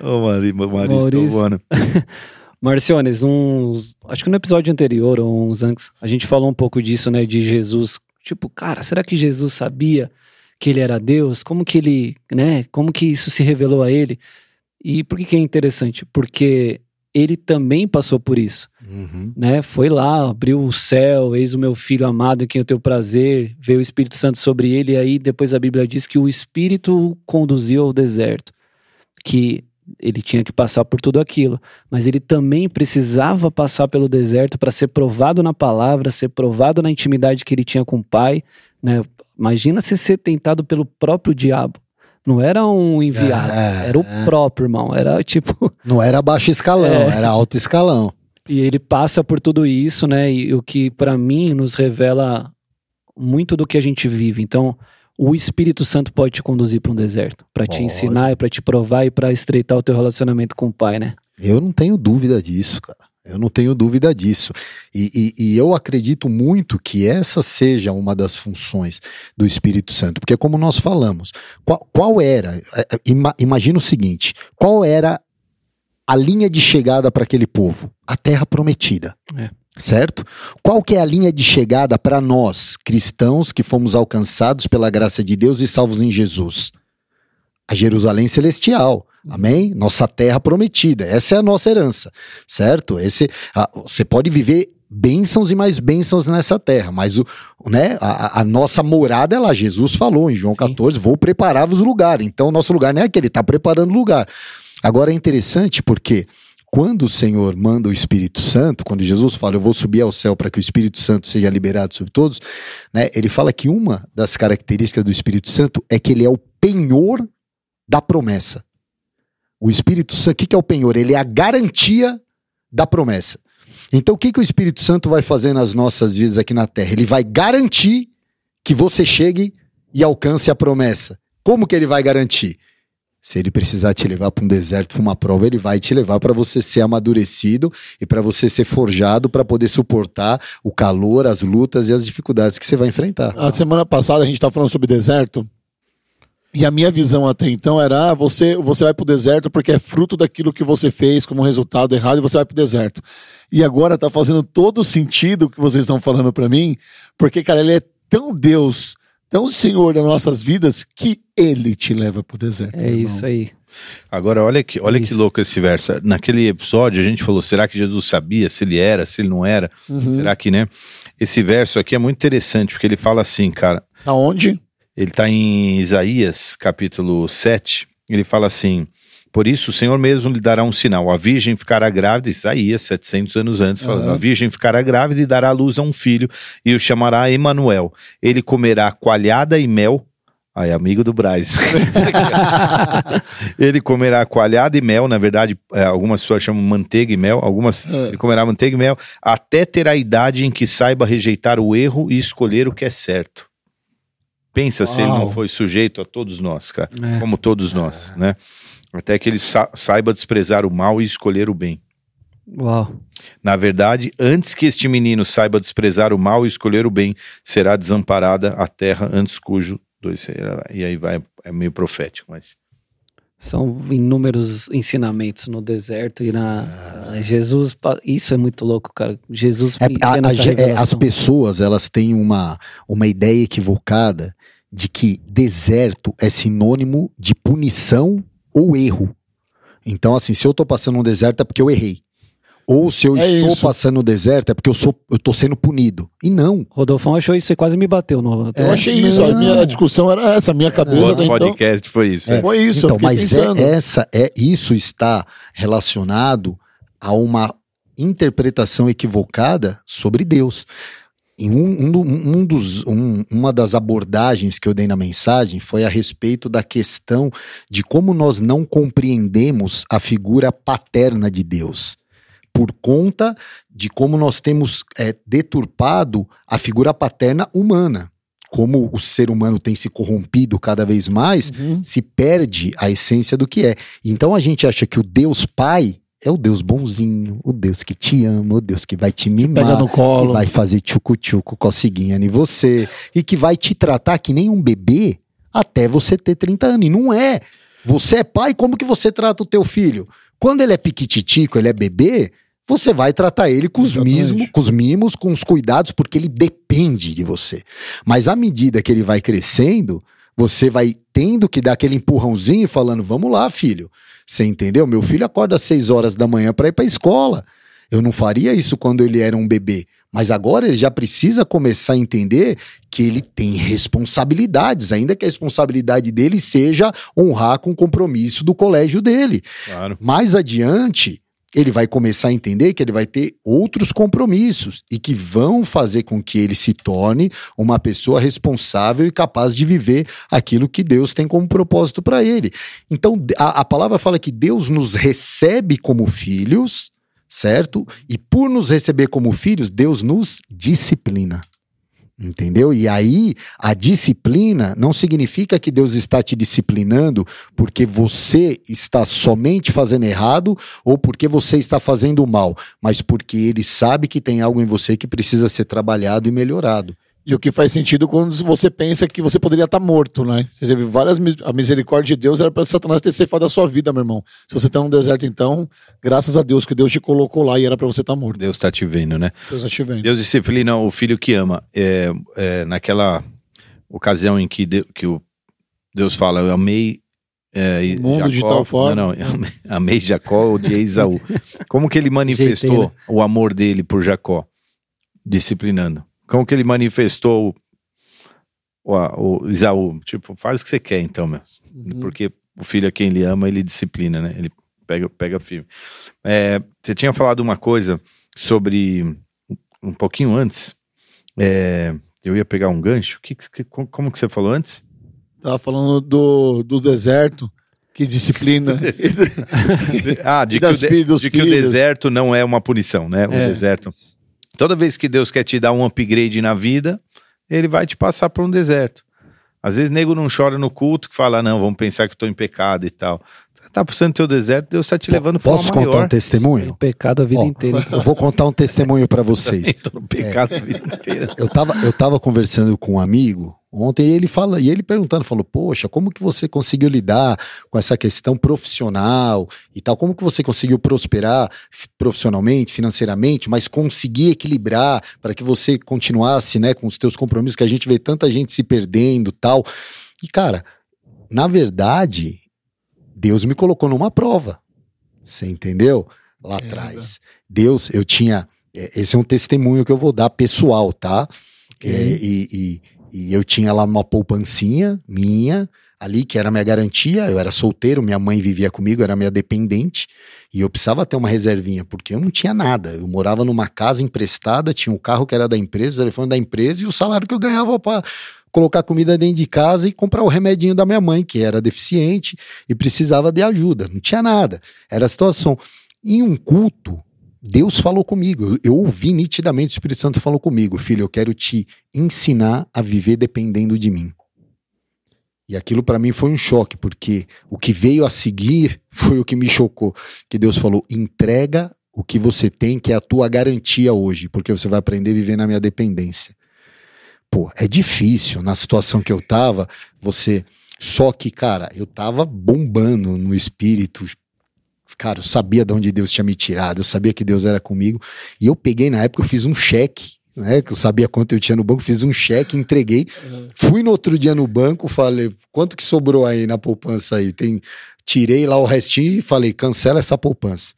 Ô, Mari, Maurício, Marciones, uns, acho que no episódio anterior, ou uns antes, a gente falou um pouco disso, né, de Jesus. Tipo, cara, será que Jesus sabia que ele era Deus? Como que ele, né? Como que isso se revelou a ele? E por que, que é interessante? Porque ele também passou por isso, uhum. né? Foi lá, abriu o céu, eis o meu filho amado em quem eu tenho prazer, veio o Espírito Santo sobre ele, e aí depois a Bíblia diz que o Espírito o conduziu ao deserto, que ele tinha que passar por tudo aquilo, mas ele também precisava passar pelo deserto para ser provado na palavra, ser provado na intimidade que ele tinha com o Pai, né? Imagina se ser tentado pelo próprio diabo. Não era um enviado, é, era o é. próprio irmão. Era tipo. Não era baixo escalão, é. era alto escalão. E ele passa por tudo isso, né? E o que para mim nos revela muito do que a gente vive. Então, o Espírito Santo pode te conduzir para um deserto, para te ensinar para te provar e para estreitar o teu relacionamento com o Pai, né? Eu não tenho dúvida disso, cara. Eu não tenho dúvida disso. E, e, e, eu acredito muito que essa seja uma das funções do Espírito Santo. Porque, como nós falamos, qual, qual era. É, é, ima, imagina o seguinte: qual era a linha de chegada para aquele povo? A terra prometida. É. Certo? Qual que é a linha de chegada para nós, cristãos, que fomos alcançados pela graça de Deus e salvos em Jesus? A Jerusalém Celestial. Amém? Nossa terra prometida. Essa é a nossa herança, certo? Esse, a, você pode viver bênçãos e mais bênçãos nessa terra, mas o, né, a, a nossa morada é lá. Jesus falou em João Sim. 14: vou preparar-vos lugar. Então, nosso lugar não é aquele, está preparando lugar. Agora é interessante porque quando o Senhor manda o Espírito Santo, quando Jesus fala, eu vou subir ao céu para que o Espírito Santo seja liberado sobre todos, né? Ele fala que uma das características do Espírito Santo é que ele é o penhor da promessa. O Espírito Santo, o que, que é o penhor? Ele é a garantia da promessa. Então, o que, que o Espírito Santo vai fazer nas nossas vidas aqui na Terra? Ele vai garantir que você chegue e alcance a promessa. Como que ele vai garantir? Se ele precisar te levar para um deserto, para uma prova, ele vai te levar para você ser amadurecido e para você ser forjado para poder suportar o calor, as lutas e as dificuldades que você vai enfrentar. A semana passada a gente estava falando sobre deserto. E a minha visão até então era: ah, você, você vai para o deserto porque é fruto daquilo que você fez como resultado errado e você vai para o deserto. E agora está fazendo todo sentido o que vocês estão falando para mim, porque, cara, ele é tão Deus então, o Senhor das nossas vidas, que Ele te leva para o deserto. É isso aí. Agora, olha que, olha que louco esse verso. Naquele episódio, a gente falou: será que Jesus sabia se ele era, se ele não era? Uhum. Será que, né? Esse verso aqui é muito interessante, porque ele fala assim, cara. Aonde? Ele está em Isaías, capítulo 7. Ele fala assim: por isso, o Senhor mesmo lhe dará um sinal. A virgem ficará grávida, Isaías, 700 anos antes, falando, a virgem ficará grávida e dará à luz a um filho e o chamará Emanuel. Ele comerá coalhada e mel. Ai, amigo do Braz. ele comerá coalhada e mel, na verdade, é, algumas pessoas chamam manteiga e mel, algumas é. ele comerá manteiga e mel, até ter a idade em que saiba rejeitar o erro e escolher o que é certo. Pensa Uau. se ele não foi sujeito a todos nós, cara, é. como todos nós, né? até que ele sa saiba desprezar o mal e escolher o bem. Uau. Na verdade, antes que este menino saiba desprezar o mal e escolher o bem, será desamparada a terra antes cujo dois será. E aí vai, é meio profético, mas são inúmeros ensinamentos no deserto e na Jesus isso é muito louco cara Jesus é, a, a, é, as pessoas elas têm uma uma ideia equivocada de que deserto é sinônimo de punição ou erro. Então, assim, se eu tô passando um deserto é porque eu errei. Ou se eu é estou isso. passando no deserto é porque eu sou eu tô sendo punido. E não. Rodolfo achou isso e quase me bateu no. Eu achei isso. A minha discussão era essa, a minha cabeça. O podcast então, foi isso. É. Foi isso. Então, mas é, essa é isso está relacionado a uma interpretação equivocada sobre Deus. Em um, um, um dos, um, uma das abordagens que eu dei na mensagem foi a respeito da questão de como nós não compreendemos a figura paterna de Deus, por conta de como nós temos é, deturpado a figura paterna humana. Como o ser humano tem se corrompido cada vez mais, uhum. se perde a essência do que é. Então a gente acha que o Deus Pai é o Deus bonzinho, o Deus que te ama, o Deus que vai te mimar, Pega no colo. que vai fazer tchucu-tchucu, coceguinha em você, e que vai te tratar que nem um bebê até você ter 30 anos. E não é. Você é pai, como que você trata o teu filho? Quando ele é piquititico, ele é bebê, você vai tratar ele com os, mismos, com os mimos, com os cuidados, porque ele depende de você. Mas à medida que ele vai crescendo, você vai tendo que dar aquele empurrãozinho falando: vamos lá, filho. Você entendeu? Meu filho acorda às 6 horas da manhã para ir para a escola. Eu não faria isso quando ele era um bebê. Mas agora ele já precisa começar a entender que ele tem responsabilidades, ainda que a responsabilidade dele seja honrar com o compromisso do colégio dele. Claro. Mais adiante, ele vai começar a entender que ele vai ter outros compromissos e que vão fazer com que ele se torne uma pessoa responsável e capaz de viver aquilo que Deus tem como propósito para ele. Então, a, a palavra fala que Deus nos recebe como filhos, certo? E por nos receber como filhos, Deus nos disciplina. Entendeu? E aí, a disciplina não significa que Deus está te disciplinando porque você está somente fazendo errado ou porque você está fazendo mal, mas porque Ele sabe que tem algo em você que precisa ser trabalhado e melhorado. E o que faz sentido quando você pensa que você poderia estar morto, né? Você teve várias. A misericórdia de Deus era para Satanás ter ceifado a sua vida, meu irmão. Se você está num deserto, então, graças a Deus que Deus te colocou lá e era para você estar morto. Deus está te vendo, né? Deus está te vendo. Deus disciplina o filho que ama. É, é, naquela ocasião em que, de, que o Deus fala, eu amei é, o mundo Jacó, de tal forma. Não, não, amei Jacó, odiei Isaú. Como que ele manifestou Jeitei, né? o amor dele por Jacó? Disciplinando. Como que ele manifestou o, o Isaú? Tipo, faz o que você quer então, meu. Uhum. Porque o filho a quem ele ama, ele disciplina, né? Ele pega, pega firme. É, você tinha falado uma coisa sobre um pouquinho antes. É, eu ia pegar um gancho. Que, que, como que você falou antes? Tava falando do, do deserto, que disciplina. ah, de, que, o, de, de que o deserto não é uma punição, né? O é. deserto. Toda vez que Deus quer te dar um upgrade na vida, ele vai te passar por um deserto. Às vezes, nego não chora no culto que fala, não, vamos pensar que estou em pecado e tal. Você tá passando teu deserto, Deus está te levando para Posso contar maior. um testemunho? pecado a vida Ó, inteira. Eu vou contar um testemunho para vocês. Estou no pecado é, a vida inteira. Eu tava, eu tava conversando com um amigo ontem ele fala, e ele perguntando, falou: "Poxa, como que você conseguiu lidar com essa questão profissional e tal? Como que você conseguiu prosperar profissionalmente, financeiramente, mas conseguir equilibrar para que você continuasse, né, com os teus compromissos que a gente vê tanta gente se perdendo, tal?" E cara, na verdade, Deus me colocou numa prova. Você entendeu? Lá é, atrás. Deus, eu tinha. É, esse é um testemunho que eu vou dar pessoal, tá? Okay. É, e, e e eu tinha lá uma poupancinha minha ali, que era minha garantia. Eu era solteiro, minha mãe vivia comigo, era minha dependente. E eu precisava ter uma reservinha, porque eu não tinha nada. Eu morava numa casa emprestada, tinha um carro que era da empresa, o telefone da empresa e o salário que eu ganhava para colocar comida dentro de casa e comprar o remedinho da minha mãe, que era deficiente e precisava de ajuda. Não tinha nada. Era a situação. Em um culto, Deus falou comigo, eu ouvi nitidamente, o Espírito Santo falou comigo, filho, eu quero te ensinar a viver dependendo de mim. E aquilo para mim foi um choque, porque o que veio a seguir foi o que me chocou, que Deus falou: "Entrega o que você tem, que é a tua garantia hoje, porque você vai aprender a viver na minha dependência". Pô, é difícil na situação que eu tava, você só que, cara, eu tava bombando no espírito, cara, eu sabia de onde Deus tinha me tirado, eu sabia que Deus era comigo. E eu peguei, na época, eu fiz um cheque, né? Que eu sabia quanto eu tinha no banco, fiz um cheque, entreguei. Fui no outro dia no banco, falei, quanto que sobrou aí na poupança aí? Tem, tirei lá o restinho e falei, cancela essa poupança.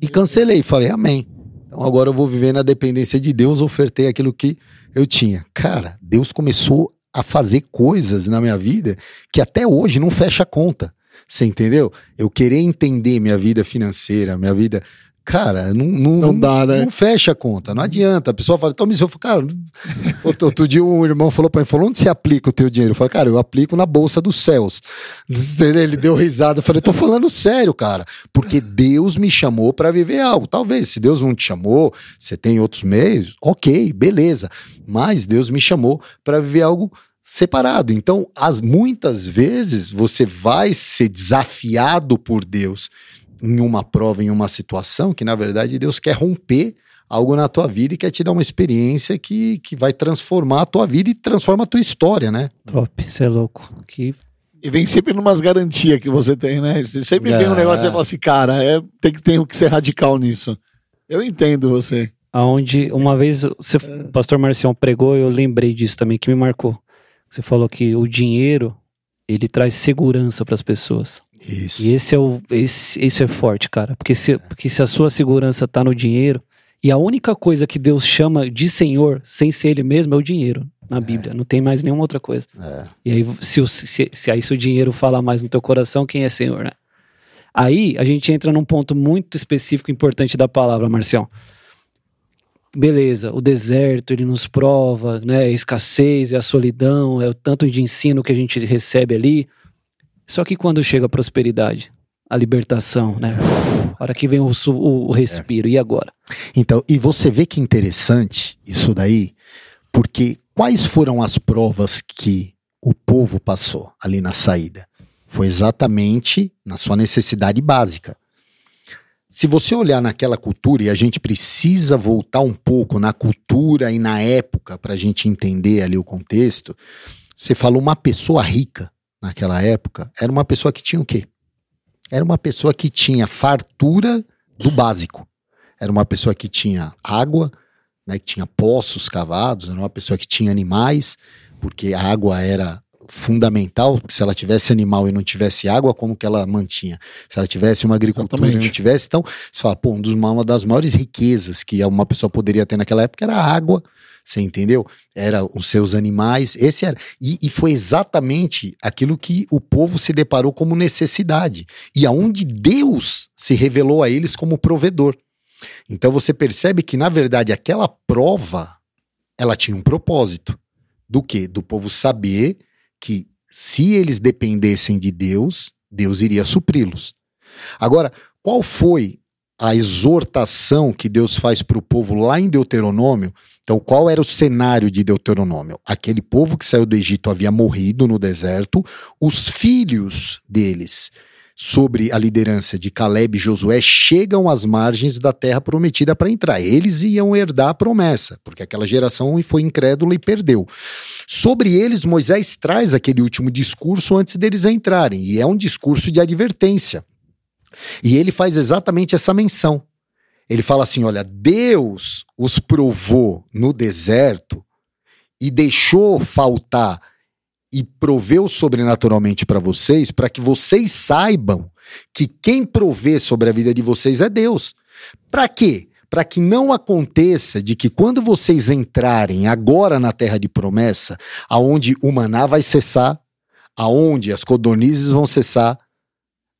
E cancelei, falei, amém. Então agora eu vou viver na dependência de Deus, ofertei aquilo que eu tinha. Cara, Deus começou a fazer coisas na minha vida que até hoje não fecha a conta. Você entendeu? Eu querer entender minha vida financeira, minha vida. Cara, não, não, não dá, né? Não fecha a conta, não adianta. A pessoa fala, então, eu falo, cara, outro, outro dia um irmão falou para mim, falou, onde você aplica o teu dinheiro? Eu falei, cara, eu aplico na Bolsa dos Céus. Ele deu risada, eu falei, tô falando sério, cara, porque Deus me chamou para viver algo. Talvez, se Deus não te chamou, você tem outros meios, ok, beleza. Mas Deus me chamou para viver algo separado. Então, as, muitas vezes você vai ser desafiado por Deus em uma prova, em uma situação que, na verdade, Deus quer romper algo na tua vida e quer te dar uma experiência que, que vai transformar a tua vida e transforma a tua história, né? Top, você é louco. Que... E vem sempre numas garantias que você tem, né? Você sempre é. vem um negócio e fala assim, cara, é, tem, que, tem que ser radical nisso. Eu entendo você. Aonde uma vez você, o pastor Marcião pregou, eu lembrei disso também, que me marcou. Você falou que o dinheiro ele traz segurança para as pessoas. Isso. E esse é o esse, isso é forte, cara, porque se, porque se a sua segurança está no dinheiro e a única coisa que Deus chama de Senhor, sem ser Ele mesmo, é o dinheiro na é. Bíblia. Não tem mais nenhuma outra coisa. É. E aí, se, se, se aí se o dinheiro fala mais no teu coração, quem é Senhor, né? Aí a gente entra num ponto muito específico, importante da palavra, Marcião beleza, o deserto ele nos prova, né, a escassez, é a solidão, é o tanto de ensino que a gente recebe ali. Só que quando chega a prosperidade, a libertação, né, a hora que vem o, o, o respiro, é. e agora? Então, e você vê que interessante isso daí, porque quais foram as provas que o povo passou ali na saída? Foi exatamente na sua necessidade básica se você olhar naquela cultura, e a gente precisa voltar um pouco na cultura e na época para a gente entender ali o contexto, você falou uma pessoa rica naquela época, era uma pessoa que tinha o quê? Era uma pessoa que tinha fartura do básico. Era uma pessoa que tinha água, né, que tinha poços cavados, era uma pessoa que tinha animais, porque a água era fundamental, se ela tivesse animal e não tivesse água, como que ela mantinha? Se ela tivesse uma agricultura Exatamente. e não tivesse, então, você fala, pô, um dos, uma das maiores riquezas que uma pessoa poderia ter naquela época era a água, você entendeu? Era os seus animais, esse era. E, e foi exatamente aquilo que o povo se deparou como necessidade. E aonde Deus se revelou a eles como provedor. Então você percebe que, na verdade, aquela prova, ela tinha um propósito. Do quê? Do povo saber que se eles dependessem de Deus, Deus iria supri-los. Agora, qual foi a exortação que Deus faz para o povo lá em Deuteronômio? Então, qual era o cenário de Deuteronômio? Aquele povo que saiu do Egito havia morrido no deserto, os filhos deles, sobre a liderança de Caleb e Josué, chegam às margens da terra prometida para entrar. Eles iam herdar a promessa, porque aquela geração foi incrédula e perdeu. Sobre eles, Moisés traz aquele último discurso antes deles entrarem, e é um discurso de advertência. E ele faz exatamente essa menção. Ele fala assim: olha, Deus os provou no deserto e deixou faltar e proveu sobrenaturalmente para vocês, para que vocês saibam que quem provê sobre a vida de vocês é Deus. Para quê? Para que não aconteça de que quando vocês entrarem agora na terra de promessa, aonde o maná vai cessar, aonde as codornizes vão cessar,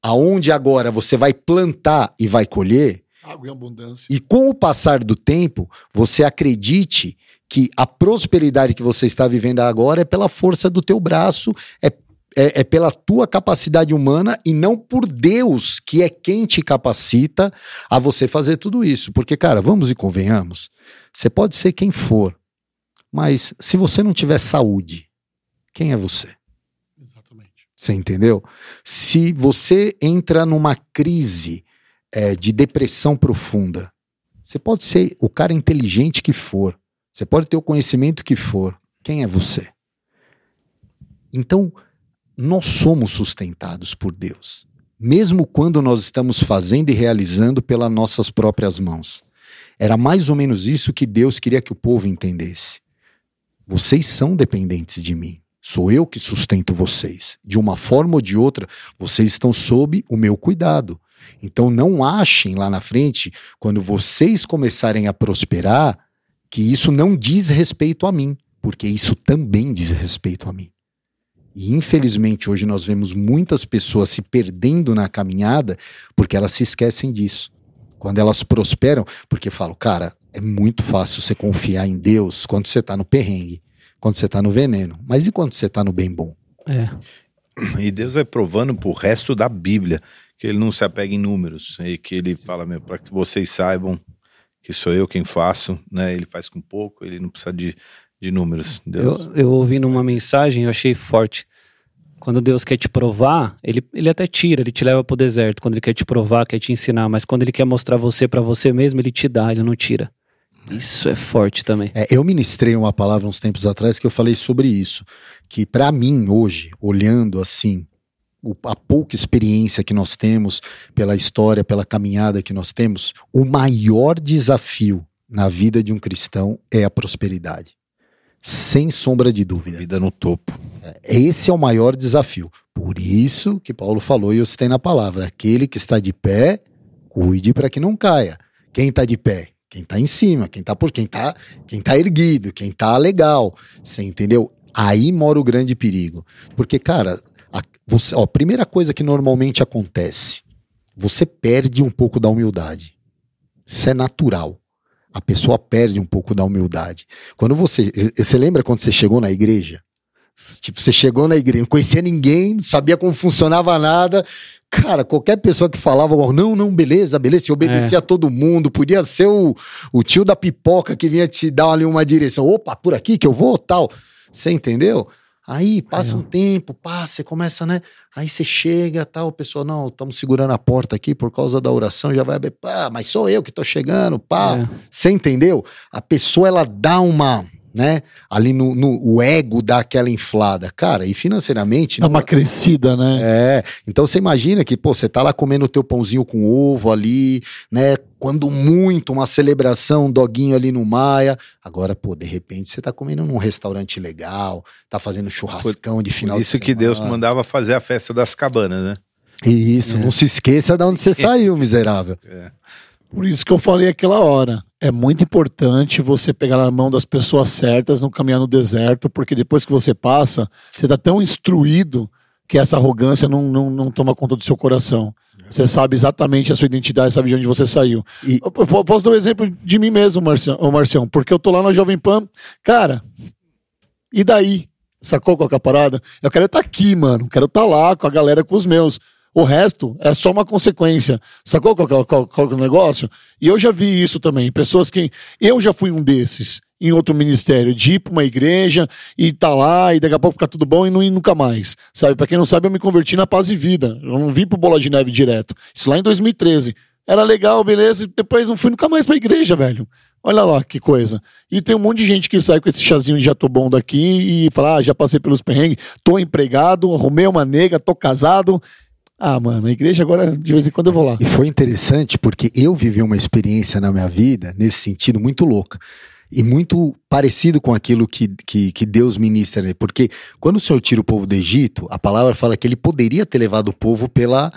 aonde agora você vai plantar e vai colher, Água em abundância. e com o passar do tempo, você acredite que a prosperidade que você está vivendo agora é pela força do teu braço, é, é, é pela tua capacidade humana e não por Deus, que é quem te capacita a você fazer tudo isso. Porque, cara, vamos e convenhamos, você pode ser quem for, mas se você não tiver saúde, quem é você? Exatamente. Você entendeu? Se você entra numa crise é, de depressão profunda, você pode ser o cara inteligente que for, você pode ter o conhecimento que for, quem é você? Então, nós somos sustentados por Deus, mesmo quando nós estamos fazendo e realizando pelas nossas próprias mãos. Era mais ou menos isso que Deus queria que o povo entendesse. Vocês são dependentes de mim. Sou eu que sustento vocês. De uma forma ou de outra, vocês estão sob o meu cuidado. Então não achem lá na frente, quando vocês começarem a prosperar, que isso não diz respeito a mim, porque isso também diz respeito a mim. E infelizmente hoje nós vemos muitas pessoas se perdendo na caminhada porque elas se esquecem disso. Quando elas prosperam, porque falam, cara, é muito fácil você confiar em Deus quando você está no perrengue, quando você está no veneno. Mas e quando você está no bem bom? É. E Deus vai provando pro resto da Bíblia que ele não se apega em números e que ele fala, meu, para que vocês saibam que sou eu quem faço, né? Ele faz com pouco, ele não precisa de, de números. Deus. Eu, eu ouvi numa mensagem, eu achei forte. Quando Deus quer te provar, ele, ele até tira, ele te leva pro deserto. Quando ele quer te provar, quer te ensinar. Mas quando ele quer mostrar você para você mesmo, ele te dá, ele não tira. Isso é forte também. É, eu ministrei uma palavra uns tempos atrás que eu falei sobre isso. Que para mim, hoje, olhando assim, a pouca experiência que nós temos pela história, pela caminhada que nós temos, o maior desafio na vida de um cristão é a prosperidade. Sem sombra de dúvida. Vida no topo. Esse é o maior desafio. Por isso que Paulo falou e eu citei na palavra: aquele que está de pé, cuide para que não caia. Quem está de pé? Quem está em cima, quem está por quem está, quem tá erguido, quem está legal. Você entendeu? Aí mora o grande perigo. Porque, cara, você, ó, primeira coisa que normalmente acontece, você perde um pouco da humildade. Isso é natural. A pessoa perde um pouco da humildade. Quando você. Você lembra quando você chegou na igreja? Tipo, você chegou na igreja, não conhecia ninguém, não sabia como funcionava nada. Cara, qualquer pessoa que falava, não, não, beleza, beleza, você obedecia a todo mundo, podia ser o, o tio da pipoca que vinha te dar ali uma direção. Opa, por aqui que eu vou, tal. Você entendeu? Aí passa um tempo, passa, você começa, né? Aí você chega, tal, o pessoal, não, estamos segurando a porta aqui por causa da oração, já vai abrir, pá, mas sou eu que tô chegando, pá. É. Você entendeu? A pessoa ela dá uma né? Ali no, no o ego dá aquela inflada. Cara, e financeiramente. Dá não- uma crescida, né? é, então você imagina que, pô, você tá lá comendo o teu pãozinho com ovo ali, né? Quando muito, uma celebração, um doguinho ali no Maia. Agora, pô, de repente você tá comendo num restaurante legal, tá fazendo churrascão de final Por isso de que Deus mandava fazer a festa das cabanas, né? Isso, É. não se esqueça de onde você saiu, miserável. Por isso que eu falei aquela hora. É muito importante você pegar na mão das pessoas certas no caminhar no deserto, porque depois que você passa, você tá tão instruído que essa arrogância não, não, não toma conta do seu coração. Você sabe exatamente a sua identidade, sabe de onde você saiu. E- Eu, eu po- posso dar um exemplo de mim mesmo, Marcião, Marcião, porque eu tô lá na Jovem Pan, cara, e daí? Sacou qual é a parada? Eu quero estar aqui, mano. Quero estar lá com a galera, com os meus. O resto é só uma consequência. Sacou qual, é- qual, qual que é o negócio? E eu já vi isso também. Pessoas que. Eu já fui um desses em outro ministério, de ir pra uma igreja e tá lá e daqui a pouco ficar tudo bom e não ir nunca mais. Sabe? Pra quem não sabe, eu me converti na paz e vida. Eu não vim pro Bola de Neve direto. Isso lá em 2013. Era legal, beleza, e depois não fui nunca mais pra igreja, velho. Olha lá que coisa. E tem um monte de gente que sai com esse chazinho de já tô bom daqui e fala: ah, já passei pelos perrengues, tô empregado, arrumei uma nega, tô casado. Ah, mano, a igreja agora, de vez em quando eu vou lá. E foi interessante porque eu vivi uma experiência na minha vida, nesse sentido, muito louca. E muito parecido com aquilo que, que, que Deus ministra, né? Porque quando o Senhor tira o povo do Egito, a palavra fala que ele poderia ter levado o povo pela,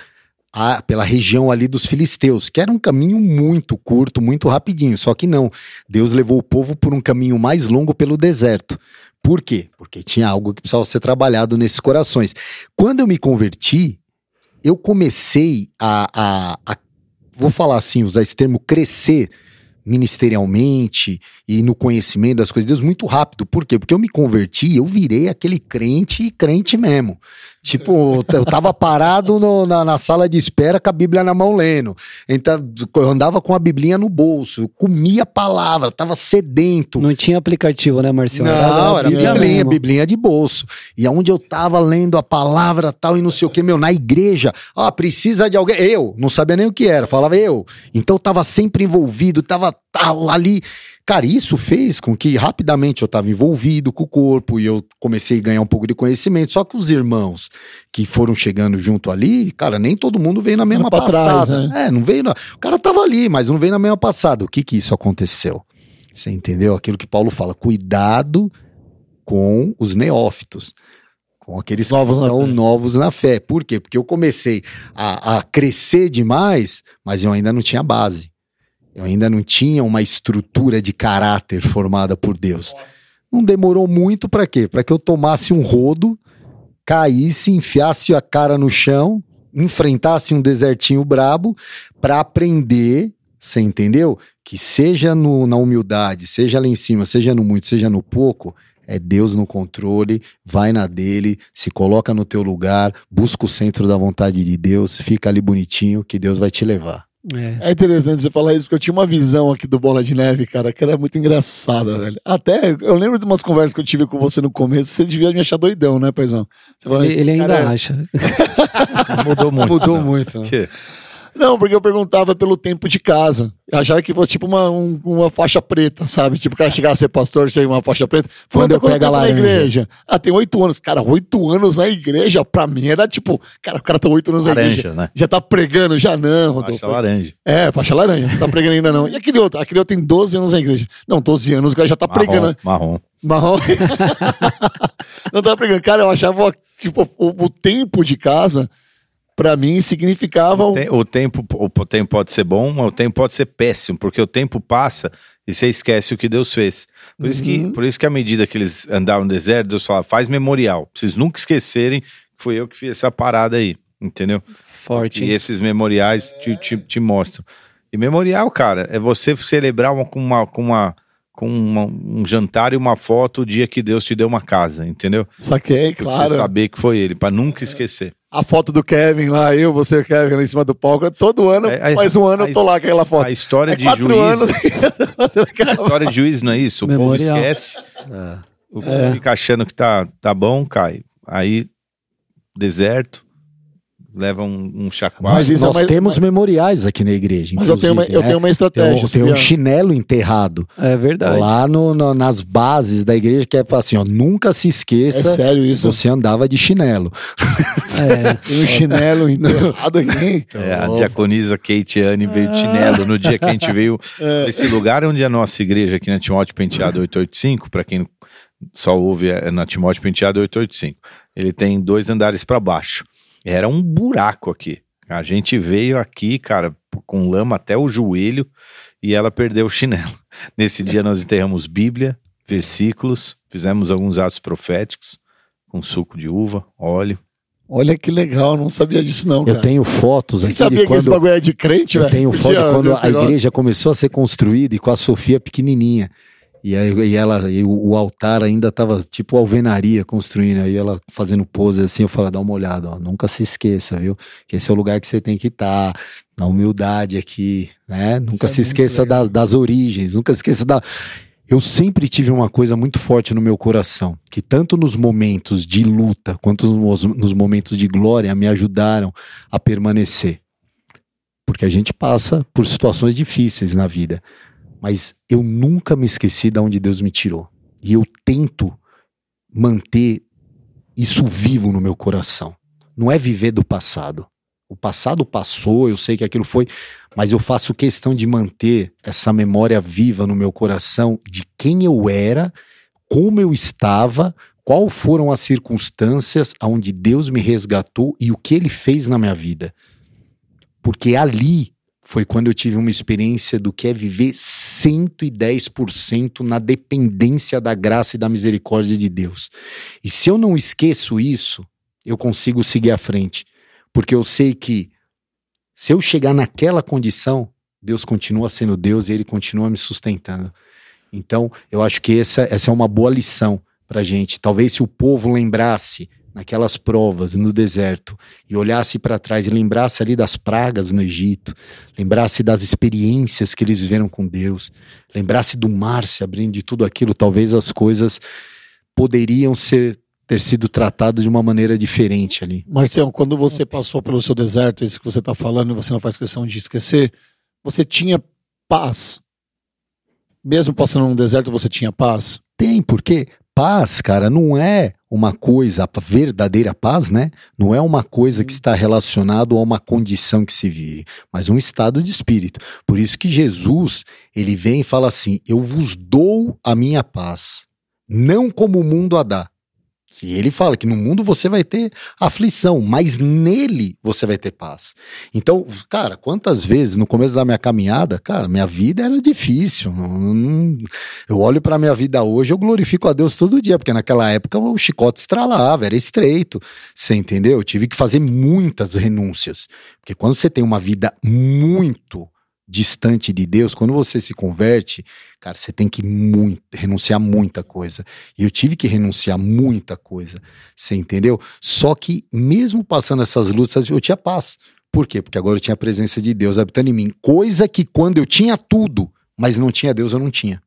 a- pela região ali dos filisteus, que era um caminho muito curto, muito rapidinho. Só que não. Deus levou o povo por um caminho mais longo pelo deserto. Por quê? Porque tinha algo que precisava ser trabalhado nesses corações. Quando eu me converti, eu comecei a, a, a- vou falar assim, usar esse termo, crescer ministerialmente e no conhecimento das coisas de Deus muito rápido. Por quê? Porque eu me converti, eu virei aquele crente, crente mesmo. Tipo, eu tava parado no- na, na sala de espera com a Bíblia na mão lendo. Então, eu andava com a Biblinha no bolso, eu comia a palavra, tava sedento. Não tinha aplicativo, né, Marcião? Não, era Bíblia biblinha, mesmo. biblinha de bolso. E aonde eu tava lendo a palavra tal e não sei o que, meu, na igreja, ah, precisa de alguém. Eu, não sabia nem o que era, falava eu. Então eu tava sempre envolvido, tava tal ali. Cara, isso fez com que rapidamente eu tava envolvido com o corpo e eu comecei a ganhar um pouco de conhecimento. Só que os irmãos que foram chegando junto ali, cara, nem todo mundo veio na mesma pra trás, passada. É, não veio na... O cara tava ali, mas não veio na mesma passada. O que que isso aconteceu? Você entendeu? Aquilo que Paulo fala, cuidado com os neófitos, com aqueles Novos que na são fé. novos na fé. Por quê? Porque eu comecei a, a crescer demais, mas eu ainda não tinha base. Eu ainda não tinha uma estrutura de caráter formada por Deus. Não demorou muito para quê? Para que eu tomasse um rodo, caísse, enfiasse a cara no chão, enfrentasse um desertinho brabo para aprender, você entendeu? Que seja no- na humildade, seja lá em cima, seja no muito, seja no pouco, é Deus no controle, vai na dele, se coloca no teu lugar, busca o centro da vontade de Deus, fica ali bonitinho que Deus vai te levar. É. É interessante você falar isso, porque eu tinha uma visão aqui do Bola de Neve, cara, que era muito engraçada, velho. Até, eu lembro de umas conversas que eu tive com você no começo, você devia me achar doidão, né, paizão? Você Ele, "Esse ele ainda cara é-" acha. Mudou muito. Mudou né? muito. né? Que- Não, porque eu perguntava pelo tempo de casa. Eu achava que fosse tipo uma, um- uma faixa preta, sabe? Tipo, o cara chegar a ser pastor, chega uma faixa preta. Quando eu quanto pego a tempo na laranja? igreja? Ah, tem oito anos. Cara, oito anos na igreja, pra mim era tipo, cara, o cara tá oito anos na igreja. Laranja, né? Já tá pregando, já não, Rodolfo. Faixa laranja. É, faixa laranja, não tá pregando ainda não. E aquele outro? Aquele outro tem 12 anos na igreja. Não, 12 anos, o cara já tá pregando. Marrom, marrom. Marrom. não tá pregando. Cara, eu achava, tipo, o, o tempo de casa, pra mim, significava... um- Tem- o, tempo, o tempo pode ser bom, mas o tempo pode ser péssimo, porque o tempo passa e você esquece o que Deus fez. Por, isso, que, Uhum. por isso que, à medida que eles andavam no deserto, Deus fala: faz memorial. Pra vocês nunca esquecerem que foi eu que fiz essa parada aí, entendeu? Forte. E esses memoriais te, te, te mostram. E memorial, cara, é você celebrar uma, com, uma, com, uma, com uma- um jantar e uma foto o dia que Deus te deu uma casa, entendeu? Saquei, Pra claro. você saber que foi ele, pra nunca esquecer. A foto do Kevin lá, eu, você, Kevin, lá em cima do palco. Todo ano, É, a- faz um ano a- eu tô lá com aquela foto. A história É de quatro juiz. anos. A história de juiz não é isso? O Memorial. povo esquece. É. O povo É. fica achando que tá, tá bom, cai. Aí, deserto, leva um, um Nós, chacoalho. Mas isso é nós uma- temos memoriais aqui na igreja. Mas eu tenho uma, eu né? tenho uma Tem estratégia. um, tem um chinelo enterrado É verdade. lá no, no- nas bases da igreja que é assim, ó, nunca se É esqueça, sério isso? você andava de chinelo. É. Tem um chinelo enterrado aqui. É, a diaconisa Kate Anne veio de chinelo no dia que a gente veio nesse lugar onde é a nossa igreja aqui na Timóteo Penteado 885, para quem só ouve é na Timóteo Penteado 885. Ele tem dois andares para baixo. Era um buraco aqui. A gente veio aqui, cara, com lama até o joelho e ela perdeu o chinelo. Nesse dia nós enterramos Bíblia, versículos, fizemos alguns atos proféticos com suco de uva, óleo. Olha que legal, não sabia disso não, cara. Eu tenho fotos Quem aqui sabia de que esse quando bagulho é de crente, eu velho? tenho foto de quando a negócio. igreja começou a ser construída e com a Sofia pequenininha. E aí e ela e o, altar ainda tava tipo alvenaria construindo, aí ela fazendo pose assim, eu falo, dá uma olhada, ó, nunca se esqueça, viu? Que esse é o lugar que você tem que estar, na humildade aqui, né? Nunca é se muito esqueça legal. da- das origens, nunca se esqueça da eu sempre tive uma coisa muito forte no meu coração, que tanto nos momentos de luta quanto nos, nos momentos de glória me ajudaram a permanecer. Porque a gente passa por situações difíceis na vida, mas eu nunca me esqueci de onde Deus me tirou. E eu tento manter isso vivo no meu coração. Não é viver do passado. O passado passou, eu sei que aquilo foi, mas eu faço questão de manter essa memória viva no meu coração de quem eu era, como eu estava, qual foram as circunstâncias onde Deus me resgatou e o que ele fez na minha vida. Porque ali foi quando eu tive uma experiência do que é viver 110% na dependência da graça e da misericórdia de Deus. E se eu não esqueço isso, eu consigo seguir à frente. Porque eu sei que se eu chegar naquela condição, Deus continua sendo Deus e Ele continua me sustentando. Então, eu acho que essa, essa é uma boa lição pra gente. Talvez se o povo lembrasse naquelas provas no deserto e olhasse para trás e lembrasse ali das pragas no Egito, lembrasse das experiências que eles viveram com Deus, lembrasse do mar se abrindo de tudo aquilo, talvez as coisas poderiam ser ter sido tratadas de uma maneira diferente ali. Marcião, quando você passou pelo seu deserto, isso que você está falando e você não faz questão de esquecer, você tinha paz. Mesmo passando num deserto, você tinha paz. Tem, porque paz, cara, não é uma coisa, a verdadeira paz, né? Não é uma coisa que está relacionado a uma condição que se vive, mas um estado de espírito. Por isso que Jesus, ele vem e fala assim: "Eu vos dou a minha paz, não como o mundo a dá". Se ele fala que no mundo você vai ter aflição, mas nele você vai ter paz. Então, cara, quantas vezes no começo da minha caminhada, cara, minha vida era difícil. eu olho pra minha vida hoje, eu glorifico a Deus todo dia, porque naquela época o chicote estralava, era estreito. Você entendeu? Eu tive que fazer muitas renúncias. Porque quando você tem uma vida muito distante de Deus, quando você se converte, cara, você tem que muito, renunciar muita coisa. E eu tive que renunciar muita coisa. Você entendeu? Só que mesmo passando essas lutas, eu tinha paz. Por quê? Porque agora eu tinha a presença de Deus habitando em mim. Coisa que quando eu tinha tudo, mas não tinha Deus, eu não tinha.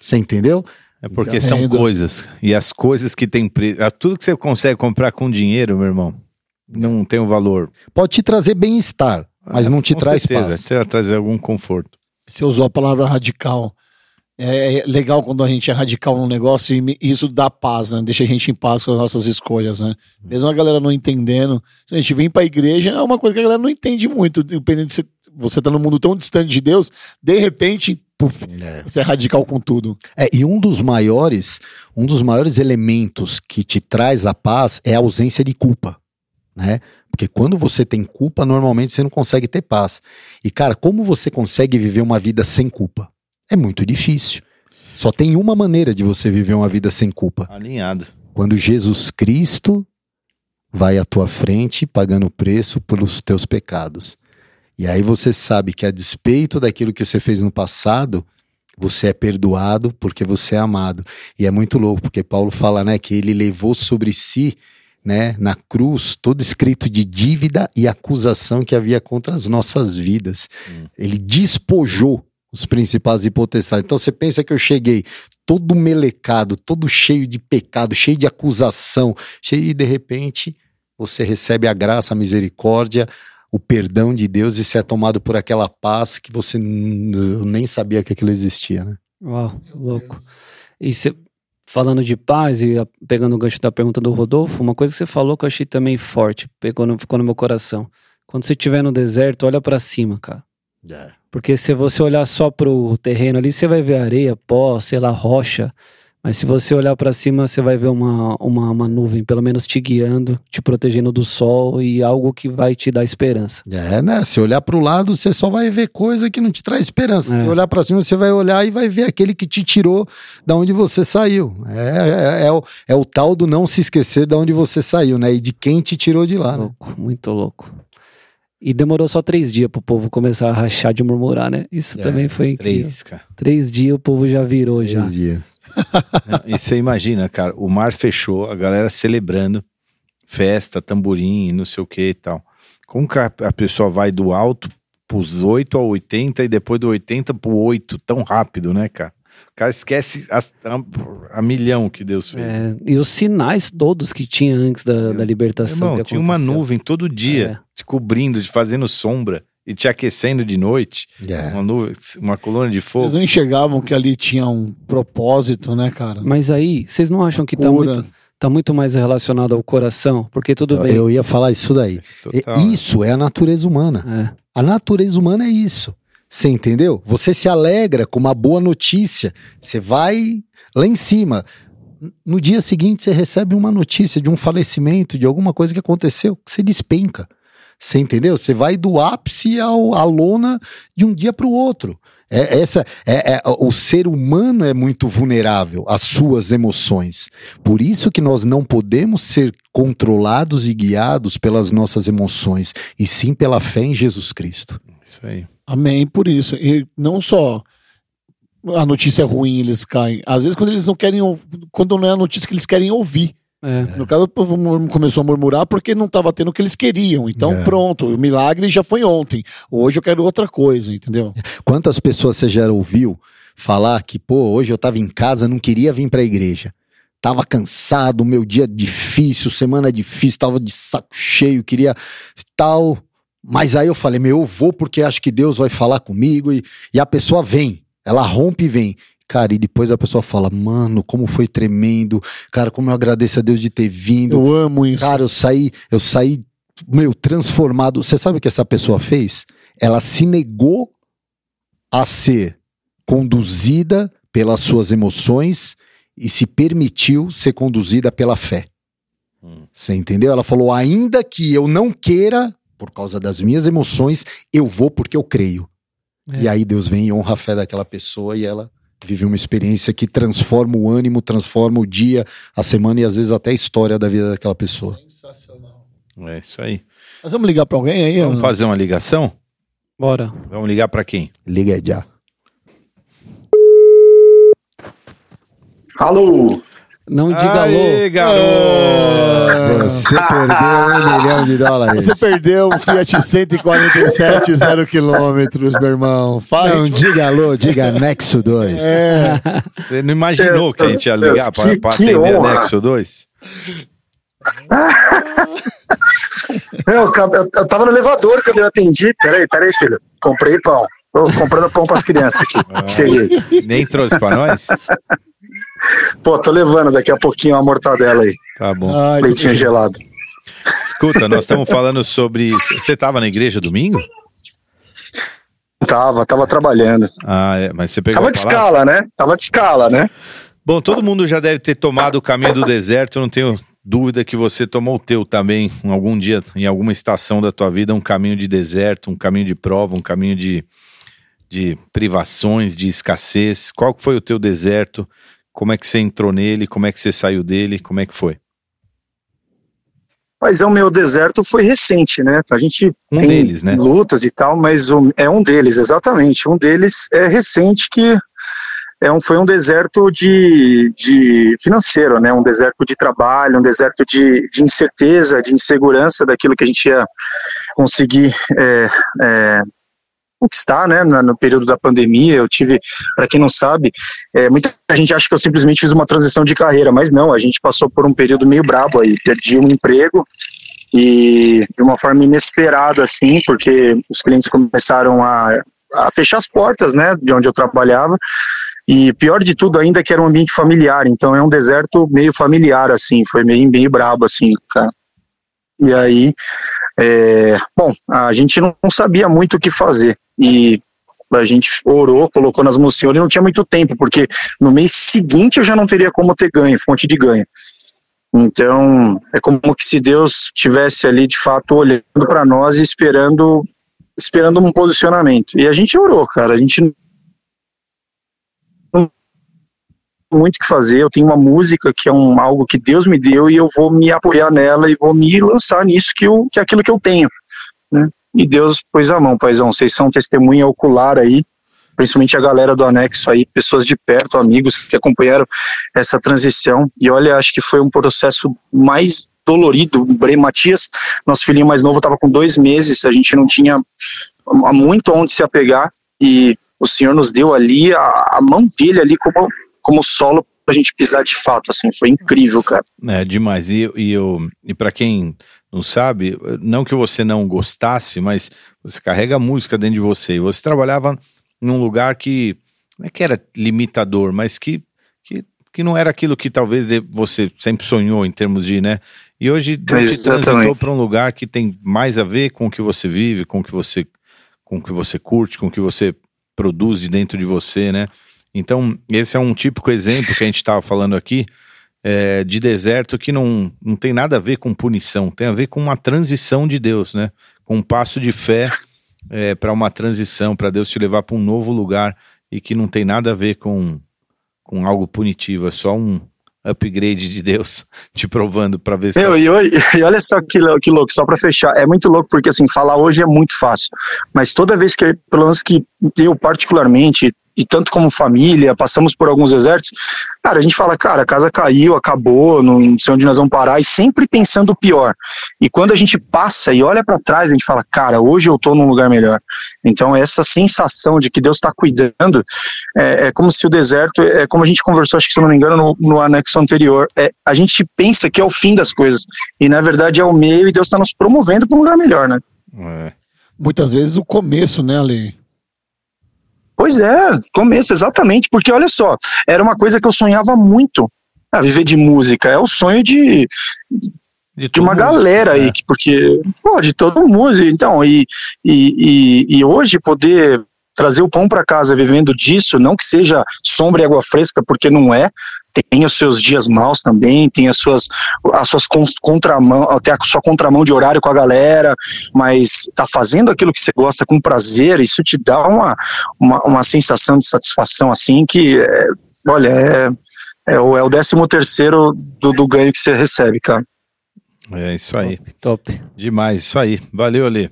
Você entendeu? É porque Entendo. são coisas. E as coisas que tem preço. Tudo que você consegue comprar com dinheiro, meu irmão, não tem o valor. Pode te trazer bem-estar, mas não te Com traz certeza, paz. Te trazer algum conforto. Você usou a palavra radical. É é legal quando a gente é radical num negócio e isso dá paz, né? Deixa a gente em paz com as nossas escolhas, né? Mesmo a galera não entendendo. A gente vem pra igreja, é uma coisa que a galera não entende muito. Dependendo de você, você tá num mundo tão distante de Deus, de repente, puf, É. você é radical com tudo. É, e um dos maiores, um dos maiores elementos que te traz a paz é a ausência de culpa, né? Porque quando você tem culpa, normalmente você não consegue ter paz. E cara, como você consegue viver uma vida sem culpa? É muito difícil. Só tem uma maneira de você viver uma vida sem culpa. Alinhado. Quando Jesus Cristo vai à tua frente pagando o preço pelos teus pecados. E aí você sabe que a despeito daquilo que você fez no passado, você é perdoado porque você é amado. E é muito louco, porque Paulo fala, né, que ele levou sobre si, né, na cruz, todo escrito de dívida e acusação que havia contra as nossas vidas. Hum. Ele despojou os principais e potestades. Então você pensa que eu cheguei todo melecado, todo cheio de pecado, cheio de acusação, cheio e de repente você recebe a graça, a misericórdia, o perdão de Deus e você é tomado por aquela paz que você nem sabia que aquilo existia, né? Uau, louco. E cê, falando de paz e pegando o gancho da pergunta do Rodolfo, uma coisa que você falou que eu achei também forte, pegou no, ficou no meu coração. Quando você estiver no deserto, olha para cima, cara. Yeah. Porque se você olhar só pro terreno ali, você vai ver areia, pó, sei lá, rocha. Mas se você olhar para cima, você vai ver uma, uma, uma, nuvem, pelo menos te guiando, te protegendo do sol e algo que vai te dar esperança. É, né? Se olhar para o lado, você só vai ver coisa que não te traz esperança. É. Se olhar para cima, você vai olhar e vai ver aquele que te tirou da onde você saiu. É, é, é, o, é o tal do não se esquecer de onde você saiu, né? E de quem te tirou de lá. Né? Louco, né? muito louco. E demorou só três dias pro povo começar a rachar de murmurar, né? Isso é, também foi incrível. Três, cara. Três dias o povo já virou três já. Três dias. Não, e você imagina, cara, o mar fechou, a galera celebrando, festa, tamborim, não sei o que e tal. Como que a, a pessoa vai do alto pros 8 ao 80 e depois do 80 pro 8 tão rápido, né, cara? O cara esquece a, a, a milhão que Deus fez. É, e os sinais todos que tinha antes da, da libertação. Irmão, tinha uma nuvem todo dia, é. te cobrindo, te fazendo sombra e te aquecendo de noite. Yeah. Uma, nuvem, uma coluna de fogo. Eles não enxergavam que ali tinha um propósito, né, cara? Mas aí, vocês não acham que tá muito, tá muito mais relacionado ao coração? Porque tudo eu, bem. Eu ia falar isso daí. Total, isso é a natureza humana. É. A natureza humana é isso. Você entendeu? Você se alegra com uma boa notícia. Você vai lá em cima. No dia seguinte, você recebe uma notícia de um falecimento, de alguma coisa que aconteceu. Você despenca. Você entendeu? Você vai do ápice ao, à lona de um dia para o outro. É, essa, é, é, o ser humano é muito vulnerável às suas emoções. Por isso que nós não podemos ser controlados e guiados pelas nossas emoções, e sim pela fé em Jesus Cristo. Isso aí. Amém, por isso. E não só a notícia é ruim, eles caem. Às vezes, quando eles não querem, quando não é a notícia que eles querem ouvir. É. No caso, o povo começou a murmurar porque não estava tendo o que eles queriam. Então, é. pronto, o milagre já foi ontem. Hoje eu quero outra coisa, entendeu? Quantas pessoas você já ouviu falar que, pô, hoje eu estava em casa, não queria vir para a igreja. Tava cansado, meu dia difícil, semana difícil, tava de saco cheio, queria tal. Mas aí eu falei, meu, eu vou porque acho que Deus vai falar comigo e, e a pessoa vem, ela rompe e vem. Cara, e depois a pessoa fala, mano, como foi tremendo, cara, como eu agradeço a Deus de ter vindo. Eu amo isso. Cara, eu saí, eu saí, meu, transformado. Você sabe o que essa pessoa fez? Ela se negou a ser conduzida pelas suas emoções e se permitiu ser conduzida pela fé. Hum. Você entendeu? Ela falou: ainda que eu não queira, por causa das minhas emoções, eu vou porque eu creio. É. E aí Deus vem e honra a fé daquela pessoa e ela vive uma experiência que transforma o ânimo, transforma o dia, a semana e às vezes até a história da vida daquela pessoa. Sensacional. É isso aí. Nós vamos ligar para alguém aí? Vamos fazer uma ligação? Bora. Vamos ligar para quem? Liga já. Alô? Não diga Aê, alô. garoto! Você perdeu um milhão de dólares. Você perdeu um Fiat 147 zero quilômetros, meu irmão. Faz. Não diga alô, diga Nexo 2. É. Você não imaginou que a gente ia ligar para atender a Nexo 2? eu, eu, eu tava no elevador quando eu atendi. Peraí, peraí, filho. Comprei pão. Tô comprando pão para as crianças aqui. Ah, Cheguei. Nem trouxe para nós? Pô, tô levando daqui a pouquinho a mortadela aí. Tá bom. Ai, Leitinho gelado. Escuta, nós estamos falando sobre. Você estava na igreja domingo? Tava, tava trabalhando. Ah, é, mas você pegou. Tava de escala, né? Tava de escala, né? Bom, todo mundo já deve ter tomado o caminho do deserto, não tenho dúvida que você tomou o teu também, em algum dia, em alguma estação da tua vida, um caminho de deserto, um caminho de prova, um caminho de, de privações, de escassez. Qual foi o teu deserto? Como é que você entrou nele? Como é que você saiu dele? Como é que foi? Mas é o meu deserto foi recente, né? A gente um tem deles, né? lutas e tal, mas um, é um deles, exatamente. Um deles é recente que é um, foi um deserto de, de financeiro, né? Um deserto de trabalho, um deserto de, de incerteza, de insegurança daquilo que a gente ia conseguir é, é, conquistar, né, no período da pandemia. Eu tive, para quem não sabe, é, muita gente acha que eu simplesmente fiz uma transição de carreira, mas não, a gente passou por um período meio brabo aí. Perdi um emprego e de uma forma inesperada, assim, porque os clientes começaram a, a fechar as portas, né, de onde eu trabalhava, e pior de tudo ainda que era um ambiente familiar, então é um deserto meio familiar, assim, foi meio, meio brabo, assim, cara. E aí, é, bom, a gente não sabia muito o que fazer, e a gente orou, colocou nas mãos do Senhor e não tinha muito tempo, porque no mês seguinte eu já não teria como ter ganho, fonte de ganho. Então, é como que se Deus tivesse ali de fato olhando para nós e esperando esperando um posicionamento. E a gente orou, cara. A gente não muito o que fazer. Eu tenho uma música que é um, algo que Deus me deu e eu vou me apoiar nela e vou me lançar nisso que, eu, que é aquilo que eu tenho. Né? E Deus pôs a mão, paizão. Vocês são testemunha ocular aí principalmente a galera do anexo aí, pessoas de perto, amigos que acompanharam essa transição. E olha, acho que foi um processo mais dolorido. O Matias, nosso filhinho mais novo, estava com dois meses, a gente não tinha muito onde se apegar e o Senhor nos deu ali a, a mão dele ali como, como solo pra gente pisar de fato, assim, foi incrível, cara. É, demais. E, e, eu, e para quem não sabe, não que você não gostasse, mas você carrega música dentro de você. E você trabalhava num lugar que não é que era limitador, mas que, que, que não era aquilo que talvez você sempre sonhou em termos de, né? E hoje Deus transitou para um lugar que tem mais a ver com o que você vive, com o que você, com o que você curte, com o que você produz de dentro de você, né? Então, esse é um típico exemplo que a gente estava falando aqui, é, de deserto que não, não tem nada a ver com punição, tem a ver com uma transição de Deus, né? Com um passo de fé é, para uma transição, para Deus te levar para um novo lugar e que não tem nada a ver com, com algo punitivo, é só um upgrade de Deus te provando para ver se. Meu, e, hoje, e olha só que, que louco, só para fechar, é muito louco porque assim, falar hoje é muito fácil, mas toda vez que, pelo menos que eu particularmente e tanto como família, passamos por alguns desertos, cara, a gente fala, cara, a casa caiu, acabou, não sei onde nós vamos parar, e sempre pensando o pior. E quando a gente passa e olha para trás, a gente fala, cara, hoje eu tô num lugar melhor. Então, essa sensação de que Deus está cuidando, é, é, como se o deserto, é como a gente conversou, acho que se não me engano, no, no anexo anterior, é, a gente pensa que é o fim das coisas, e na verdade é o meio, e Deus está nos promovendo para um lugar melhor, né? É. Muitas vezes o começo, né, Ale? Pois é, começo, exatamente, porque olha só, era uma coisa que eu sonhava muito, a viver de música, é o sonho de, de, de uma galera aí, né? porque, pô, de todo mundo, então, e, e, e, e hoje poder trazer o pão para casa vivendo disso, não que seja sombra e água fresca, porque não é, tem os seus dias maus também, tem as suas, as suas contramão, até a sua contramão de horário com a galera, mas tá fazendo aquilo que você gosta com prazer, isso te dá uma, uma, uma sensação de satisfação assim que, é, olha, é, é, o, é o décimo terceiro do, do ganho que você recebe, cara. É isso aí. Top. top. Demais, isso aí. Valeu, Ali.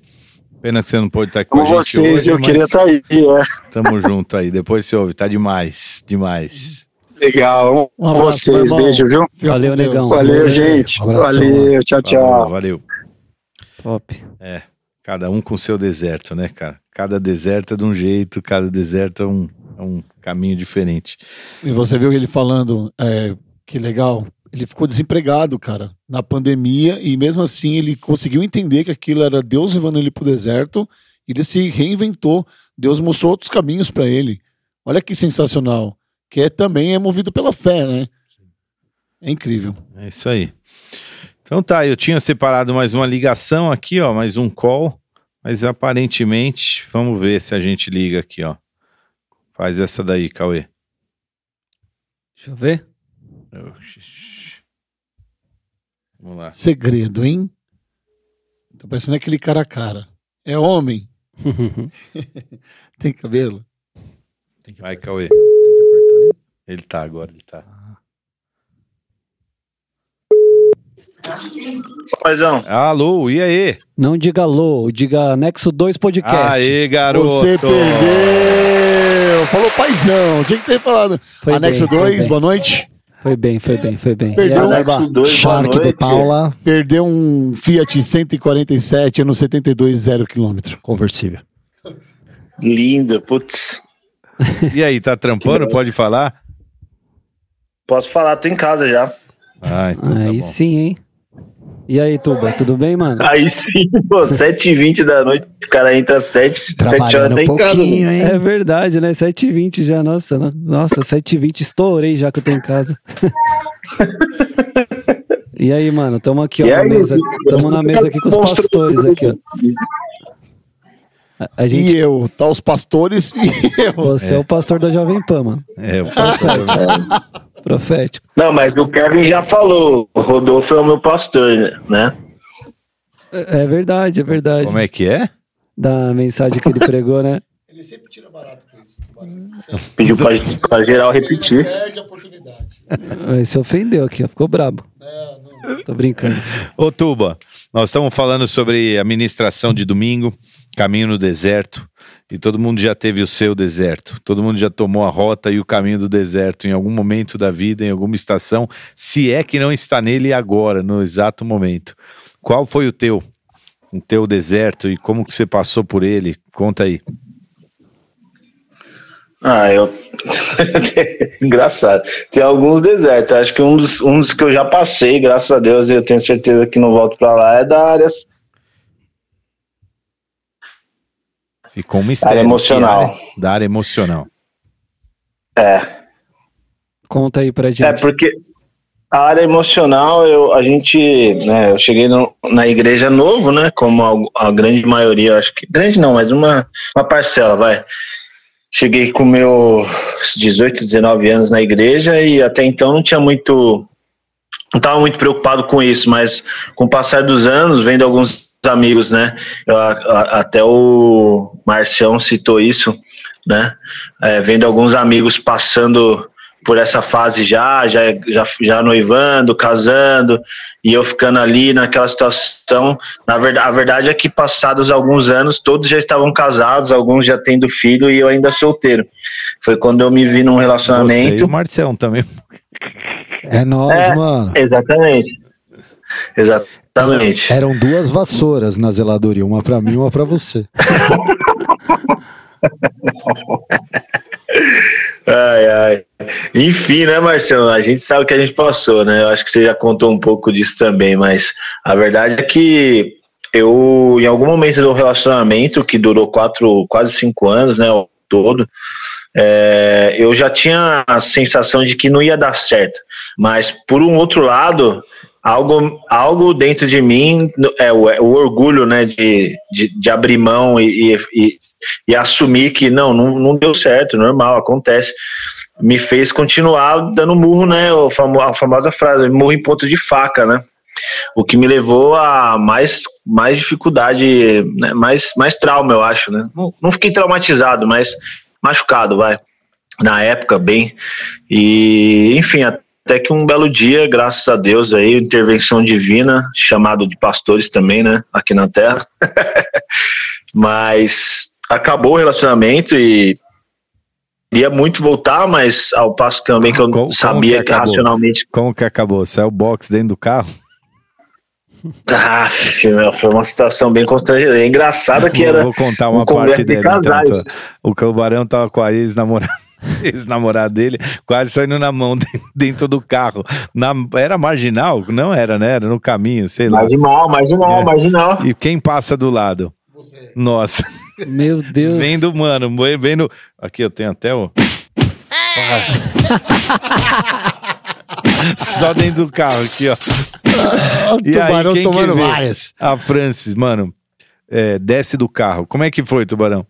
Pena que você não pôde estar aqui com, com vocês, hoje, eu queria estar tá aí. É. Tamo junto aí. Depois você ouve, tá demais, demais. Legal. Um abraço, vocês, beijo, viu? Valeu, negão. Valeu, valeu gente. Um valeu, tchau, tchau. Valeu. Top. É, cada um com seu deserto, né, cara? Cada deserto é de um jeito, cada deserto é um, é um caminho diferente. E você viu ele falando, é, que legal, ele ficou desempregado, cara, na pandemia, e mesmo assim ele conseguiu entender que aquilo era Deus levando ele pro deserto, e ele se reinventou. Deus mostrou outros caminhos para ele. Olha que sensacional que é, também é movido pela fé, né? É incrível. É isso aí. Então tá, eu tinha separado mais uma ligação aqui, ó, mais um call, mas aparentemente, vamos ver se a gente liga aqui, ó. Faz essa daí, Cauê. Deixa eu ver. Vamos lá. Segredo, hein? Tá parecendo aquele cara a cara. É homem. Tem cabelo? Vai, Cauê. Ele tá agora, ele tá. Paizão. Alô, e aí? Não diga alô, diga Nexo 2 Podcast. Aê, garoto. Você perdeu. Falou paizão. Tinha que ter falado. Foi Anexo bem, 2, boa noite. Foi bem, foi bem, foi bem. Perdeu um 2, Shark de Paula. Perdeu um Fiat 147 ano 72, 0 km. Conversível. Linda, putz. E aí, tá trampando? Pode falar? Posso falar, tô em casa já. Ah, então tá Aí bom. sim, hein? E aí, Tuba, tudo bem, mano? Aí sim, pô, 7h20 da noite, o cara entra às 7, 7 horas um em casa. hein? É verdade, né? 7h20 já, nossa, no- nossa, 7h20, estourei já que eu tô em casa. e aí, mano, tamo aqui, ó, E na aí, mesa. Tamo na mesa aqui com os pastores aqui, ó. A, gente, E eu, tá os pastores e eu. você é. o pastor da Jovem Pan, mano. É, o Profético. Não, mas o Kevin já falou, o Rodolfo é o meu pastor, né? É, é verdade, é verdade. como é que é? Da mensagem que ele pregou, né? Ele sempre tira barato com isso. Pediu pra, pra geral repetir. Perde a oportunidade. Aí se ofendeu aqui, ó. Ficou brabo. Tô brincando. Ô Tuba, nós estamos falando sobre a ministração de domingo, caminho no deserto, e todo mundo já teve o seu deserto, todo mundo já tomou a rota e o caminho do deserto em algum momento da vida, em alguma estação, se é que não está nele agora, no exato momento. Qual foi o teu? O teu deserto e como que você passou por ele? Conta aí. Ah, eu. Engraçado. Tem alguns desertos. Acho que um dos, um dos que eu já passei, graças a Deus, e eu tenho certeza que não volto pra lá, é da área, Ficou um mistério. Área emocional. Área? Da área emocional. É. Conta aí pra gente. É porque a área emocional, eu, a gente, né, eu cheguei no- na igreja novo, né, como a, a grande maioria, acho que, grande não, mas uma, uma parcela, vai. Cheguei com meus 18, 19 anos na igreja e até então não tinha muito, não estava muito preocupado com isso, mas com o passar dos anos, vendo alguns amigos, né, eu, a- a- até o Marcião citou isso, né, é, vendo alguns amigos passando por essa fase já, já, já, já noivando, casando, e eu ficando ali naquela situação. Na verdade, a verdade é que passados alguns anos, todos já estavam casados, alguns já tendo filho e eu ainda solteiro. Foi quando eu me vi num Você e relacionamento. o Marcelo também. É nós, É. mano. Exatamente. Exatamente. Eram duas vassouras na zeladoria, uma pra mim e uma pra você. Ai, ai. Enfim, né, Marcelo? A gente sabe o que a gente passou, né? Eu acho que você já contou um pouco disso também, mas a verdade é que eu, em algum momento do relacionamento, que durou quatro, quase cinco anos, né, ao todo, é, eu já tinha a sensação de que não ia dar certo. Mas, por um outro lado, algo, algo dentro de mim, é o, é o orgulho, né, de, de, de abrir mão e, e, e, assumir que não, não, não deu certo, normal, acontece. Me fez continuar dando murro, né, a famosa frase, murro em ponto de faca, né. O que me levou a mais, mais dificuldade, né, mais, mais trauma, eu acho, né. Não, não fiquei traumatizado, mas machucado, vai. Na época, bem. E, enfim, até que um belo dia, graças a Deus, aí, intervenção divina, chamado de pastores também, né, aqui na Terra. mas acabou o relacionamento e queria muito voltar, mas ao passo também que eu Como- como sabia que que, racionalmente. Como que acabou? Saiu o box dentro do carro? Ah, meu, foi uma situação bem constrangedora. É engraçado que era. Vou contar um uma congresso parte de dele. Então, casais. Tô- o Cabarão tava com a ex-namorada. Ex-namorada dele, quase saindo na mão dentro do carro. Na, era marginal? Não era, né? Era no caminho, sei lá. Marginal, marginal, É. marginal. E quem passa do lado? Nossa, Meu Deus. vendo, mano, vendo. Aqui eu tenho até o. Só dentro do carro aqui, ó. O E aí, tubarão que tomando várias. A Francis, mano, é, desce do carro. Como é que foi, Tubarão?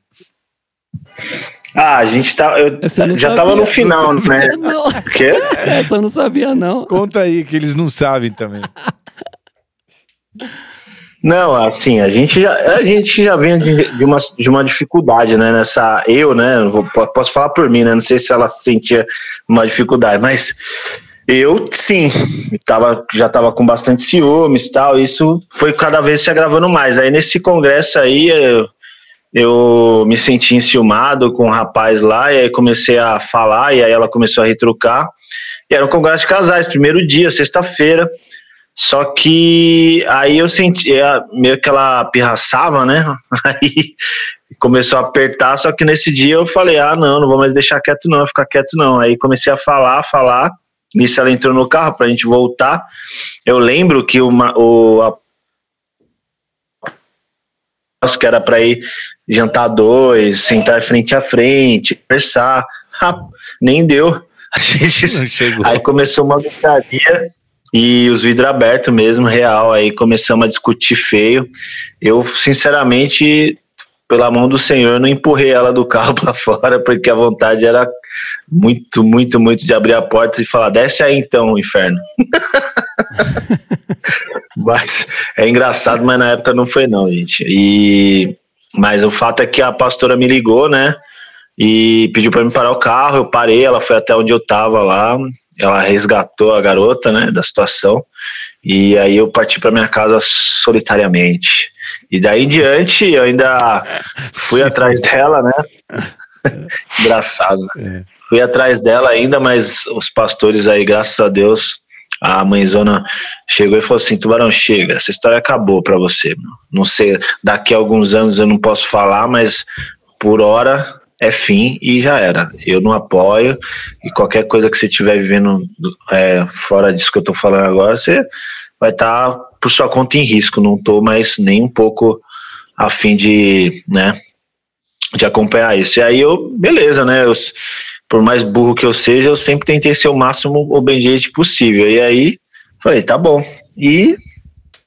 Ah, a gente tá. Eu não já sabia. tava no final, né? Não, Quê? essa eu não sabia, não. Conta aí, que eles não sabem também. Não, assim, a gente já, a gente já vem de, de, uma, de uma dificuldade, né? Nessa. Eu, né? não vou- po- posso falar por mim, né? Não sei se ela sentia uma dificuldade, mas eu sim, tava, já tava com bastante ciúmes e tal. Isso foi cada vez se agravando mais. Aí nesse congresso aí. Eu, eu me senti enciumado com um rapaz lá, e aí comecei a falar, e aí ela começou a retrucar. E era um congresso de casais, primeiro dia, sexta-feira. Só que aí eu senti, é, meio que ela pirraçava, né? Aí começou a apertar, só que nesse dia eu falei, ah, não, não vou mais deixar quieto não, ficar quieto não. Aí comecei a falar, falar, Nisso ela entrou no carro pra gente voltar. Eu lembro que uma, o, a, que era para ir jantar dois, sentar frente a frente, conversar. Ah, nem deu. A gente, aí começou uma gritaria e os vidros abertos mesmo, real. Aí começamos a discutir feio. Eu, sinceramente, pela mão do Senhor, não empurrei ela do carro para fora, porque a vontade era muito, muito, muito de abrir a porta e falar: desce aí então, inferno. mas é engraçado, mas na época não foi, não, gente. E, mas o fato é que a pastora me ligou, né? E pediu para mim parar o carro. Eu parei, ela foi até onde eu tava lá. Ela resgatou a garota, né, da situação. E aí eu parti para minha casa solitariamente. E daí em diante eu ainda fui atrás dela, né? Engraçado. Né? É. Fui atrás dela ainda, mas os pastores aí, graças a Deus, a mãezona chegou e falou assim: Tubarão, chega, essa história acabou para você. Não sei, daqui a alguns anos eu não posso falar, mas por hora é fim e já era. Eu não apoio e qualquer coisa que você estiver vivendo é, fora disso que eu tô falando agora, você vai estar tá por sua conta em risco. Não tô mais nem um pouco a fim de, né, de acompanhar isso. E aí eu, beleza, né? Eu, por mais burro que eu seja, eu sempre tentei ser o máximo obediente possível. E aí, falei, tá bom. E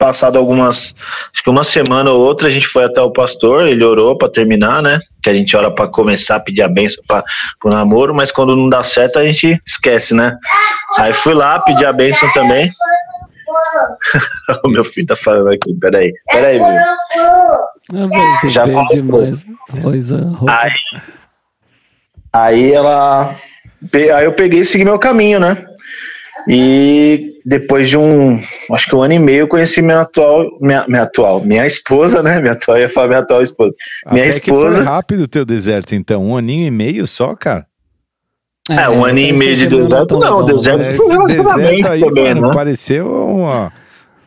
passado algumas, acho que uma semana ou outra, a gente foi até o pastor, ele orou para terminar, né? Que a gente ora para começar a pedir a benção para o namoro, mas quando não dá certo, a gente esquece, né? Aí fui lá, pedi a benção também. o meu filho tá falando aqui, peraí, peraí, viu? Já demais. Aí, Aí ela. Aí eu peguei e segui meu caminho, né? E depois de um, acho que um ano e meio, eu conheci minha atual, minha, minha atual, minha esposa, né? Minha atual, eu ia falar minha atual esposa. Minha Até esposa. Que foi rápido o teu deserto, então, um aninho e meio só, cara. É, um é, ano e meio de deserto, não, deserto é, foi um deserto aí, também, mano, né? pareceu uma,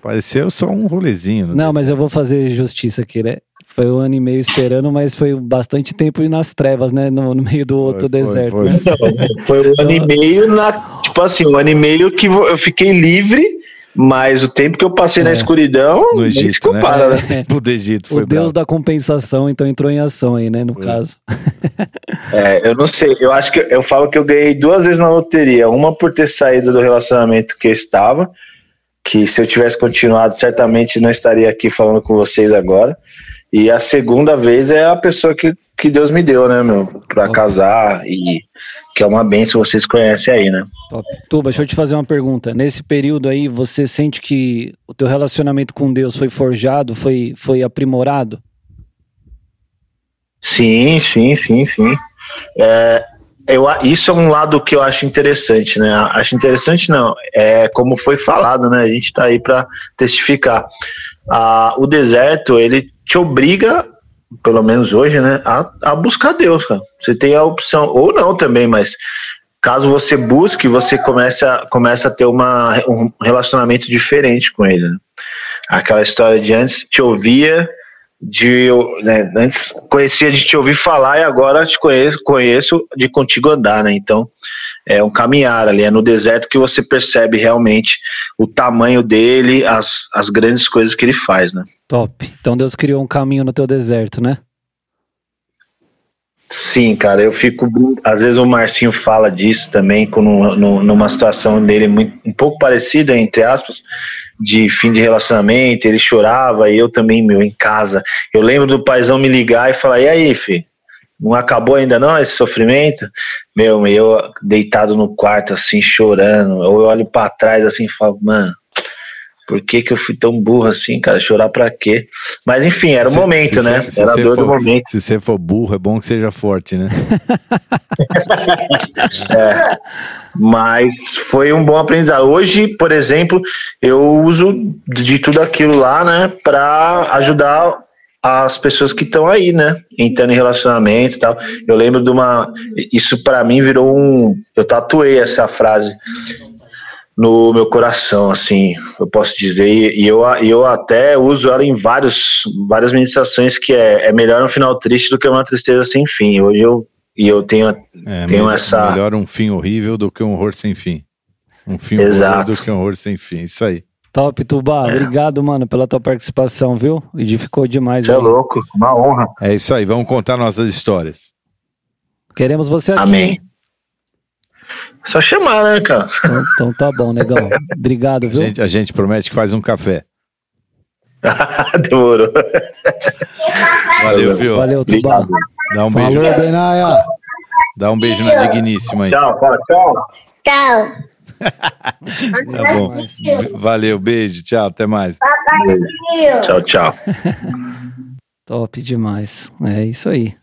pareceu só um rolezinho. Não, deserto. mas eu vou fazer justiça aqui, né? Foi um ano e meio esperando, mas foi bastante tempo nas trevas, né? No, no meio do outro foi, deserto. Foi, né? foi um ano e meio na. Tipo assim, um ano e meio que eu fiquei livre. Mas o tempo que eu passei é. na escuridão, no Egito, compara, né? né? É. O Egito foi O Deus bravo. da compensação, então entrou em ação aí, né, no foi. caso. É, eu não sei, eu acho que eu falo que eu ganhei duas vezes na loteria, uma por ter saído do relacionamento que eu estava, que se eu tivesse continuado, certamente não estaria aqui falando com vocês agora. E a segunda vez é a pessoa que, que Deus me deu, né, meu, pra Top. casar e que é uma benção, vocês conhecem aí, né? Top. Tuba, deixa eu te fazer uma pergunta. Nesse período aí, você sente que o teu relacionamento com Deus foi forjado, foi, foi aprimorado? Sim, sim, sim, sim. É, eu, isso é um lado que eu acho interessante, né? Acho interessante não, é como foi falado, né? A gente está aí para testificar. Ah, o deserto, ele te obriga, pelo menos hoje, né, a, a buscar Deus, cara. Você tem a opção, ou não também, mas caso você busque, você começa, começa a ter uma, um relacionamento diferente com ele. Né? Aquela história de antes te ouvia, de né, antes conhecia de te ouvir falar e agora te conheço, conheço de contigo andar, né? Então é um caminhar ali, é no deserto que você percebe realmente o tamanho dele, as, as grandes coisas que ele faz, né? Top. Então Deus criou um caminho no teu deserto, né? Sim, cara, eu fico. Às vezes o Marcinho fala disso também, com, no, numa situação dele muito, um pouco parecida, entre aspas, de fim de relacionamento. Ele chorava e eu também, meu, em casa. Eu lembro do paizão me ligar e falar: e aí, filho? Não acabou ainda não esse sofrimento? Meu, eu deitado no quarto assim, chorando. Ou eu olho para trás assim e falo: mano, por que, que eu fui tão burro assim, cara? Chorar pra quê? Mas enfim, era o se, momento, se né? era a dor for, do momento. Se você for burro, é bom que seja forte, né? é, mas foi um bom aprendizado. Hoje, por exemplo, eu uso de tudo aquilo lá, né, pra ajudar as pessoas que estão aí, né? Entrando em relacionamento e tal. Eu lembro de uma. Isso para mim virou um. Eu tatuei essa frase no meu coração, assim, eu posso dizer, e eu, eu até uso ela em vários, várias meditações, que é, é melhor um final triste do que uma tristeza sem fim. Hoje eu, e eu tenho, é, tenho melhor, essa... Melhor um fim horrível do que um horror sem fim. Um fim Exato. horror do que um horror sem fim. Isso aí. Top, Tubá. Obrigado, mano, pela tua participação, viu? Edificou demais. Você é louco, uma honra. É isso aí. Vamos contar nossas histórias. Queremos você aqui. Amém. hein? Só chamar, né, cara? Então, então tá bom, negão. Obrigado, A viu? gente, a gente promete que faz um café. Demorou. Valeu, viu? Valeu, Tubá. Obrigado. Dá um beijo. Falou, Benaia. Dá um beijo na digníssima aí. Tchau, tchau. Tchau. Tá bom. Valeu, beijo. Tchau, até mais. Tchau, tchau. Top demais. É isso aí.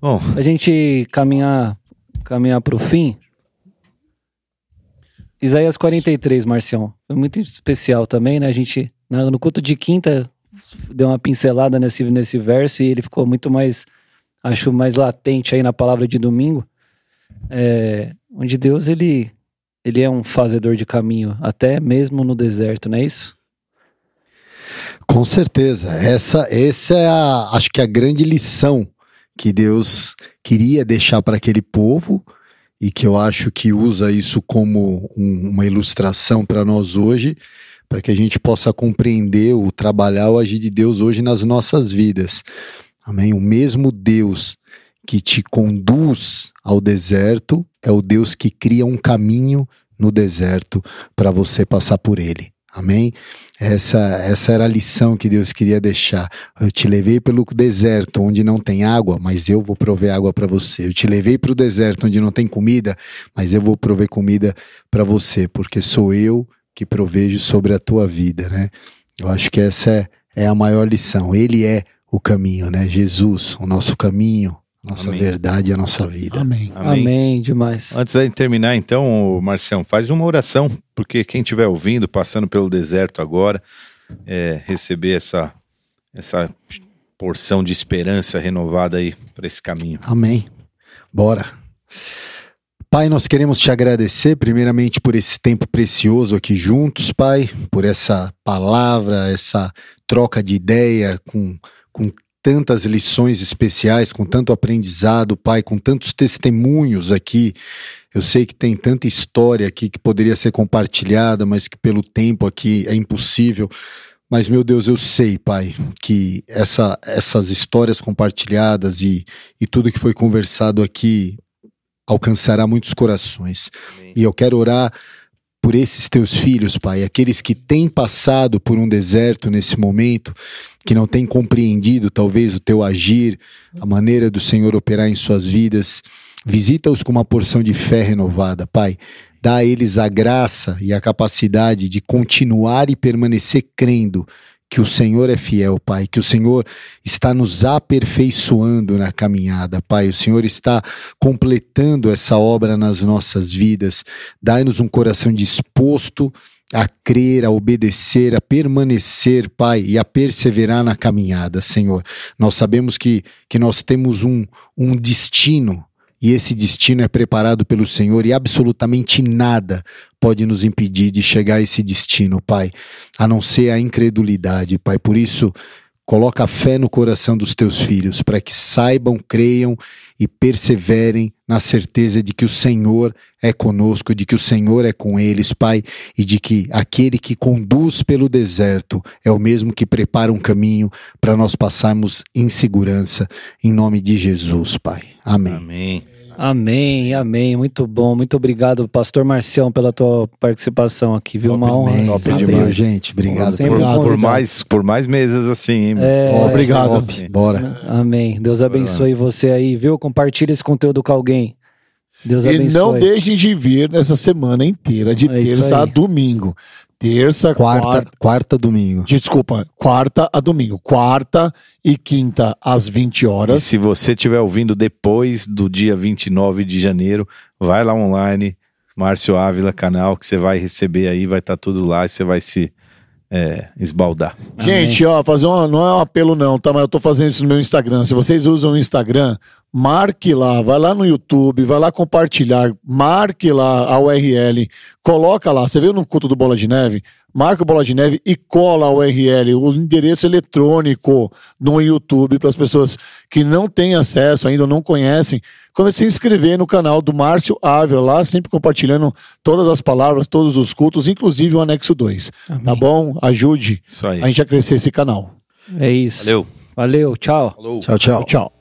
Bom, A gente caminhar, caminhar pro fim. Isaías 43, Marcião. Foi muito especial também, né? A gente, na- no culto de quinta, deu uma pincelada nesse, nesse verso e ele ficou muito mais, acho, mais latente aí na palavra de domingo. É, onde Deus, ele, ele é um fazedor de caminho, até mesmo no deserto, não é isso? Com certeza. Essa, essa é a, acho que a grande lição que Deus queria deixar para aquele povo e que eu acho que usa isso como um- uma ilustração para nós hoje, para que a gente possa compreender o trabalhar, o agir de Deus hoje nas nossas vidas. Amém? O mesmo Deus que te conduz ao deserto é o Deus que cria um caminho no deserto para você passar por ele. Amém? Essa, essa era a lição que Deus queria deixar. Eu te levei pelo deserto onde não tem água, mas eu vou prover água para você. Eu te levei para o deserto onde não tem comida, mas eu vou prover comida para você, porque sou eu que provejo sobre a tua vida, né? Eu acho que essa é, é a maior lição. Ele é o caminho, né? Jesus, o nosso caminho, nossa Amém. verdade e a nossa vida. Amém. Amém, amém. demais. Antes de terminar, então, Marcião, faz uma oração, porque quem estiver ouvindo, passando pelo deserto agora, é, receber essa, essa porção de esperança renovada aí para esse caminho. Amém. Bora. Pai, nós queremos te agradecer, primeiramente, por esse tempo precioso aqui juntos, Pai, por essa palavra, essa troca de ideia com, com tantas lições especiais, com tanto aprendizado, Pai, com tantos testemunhos aqui. Eu sei que tem tanta história aqui que poderia ser compartilhada, mas que pelo tempo aqui é impossível. Mas, meu Deus, eu sei, Pai, que essa, essas histórias compartilhadas e, e tudo que foi conversado aqui alcançará muitos corações. E eu quero orar por esses teus filhos, Pai, aqueles que têm passado por um deserto nesse momento, que não têm compreendido talvez o teu agir, a maneira do Senhor operar em suas vidas. Visita-os com uma porção de fé renovada, Pai. Dá a eles a graça e a capacidade de continuar e permanecer crendo que o Senhor é fiel, Pai, que o Senhor está nos aperfeiçoando na caminhada, Pai. O Senhor está completando essa obra nas nossas vidas. Dai-nos um coração disposto a crer, a obedecer, a permanecer, Pai, e a perseverar na caminhada, Senhor. Nós sabemos que, que nós temos um, um destino e esse destino é preparado pelo Senhor e absolutamente nada pode nos impedir de chegar a esse destino, Pai, a não ser a incredulidade, Pai. Por isso, coloca a fé no coração dos teus filhos, para que saibam, creiam e perseverem na certeza de que o Senhor é conosco, de que o Senhor é com eles, Pai, e de que aquele que conduz pelo deserto é o mesmo que prepara um caminho para nós passarmos em segurança, em nome de Jesus, Pai. Amém. Amém. Amém, amém. Muito bom. Muito obrigado, Pastor Marcião, pela tua participação aqui, viu? Uma honra. Top demais. gente. Obrigado. Sempre Por, por mais, por mais meses assim, hein? É, Ó, Obrigado. top. Bora. Amém. Deus abençoe você aí, viu? Compartilha esse conteúdo com alguém. Deus E abençoe. não deixem de vir nessa semana inteira, de É terça a domingo. Terça, Quarta, quarta. quarta domingo. Desculpa, quarta a domingo. Quarta e quinta às 20 E horas. se você estiver ouvindo depois do dia 29 de janeiro, vai lá online, Márcio Ávila, canal, que você vai receber aí, vai estar tudo lá e você vai se é, esbaldar. Amém. Gente, ó, fazer uma, não é um apelo não, tá? Mas eu tô fazendo isso no meu Instagram. Se vocês usam o Instagram, marque lá, vai lá no YouTube, vai lá compartilhar, marque lá a URL, coloca lá, você viu no culto do Bola de Neve? Marca o Bola de Neve e cola a URL, o endereço eletrônico no YouTube para as pessoas que não têm acesso ainda, não conhecem, quando se inscrever no canal do Márcio Ávila, lá sempre compartilhando todas as palavras, todos os cultos, inclusive o anexo 2. Tá bom? Ajude a gente a crescer esse canal. É isso. Valeu. Valeu, tchau. Falou. Tchau, tchau. Tchau.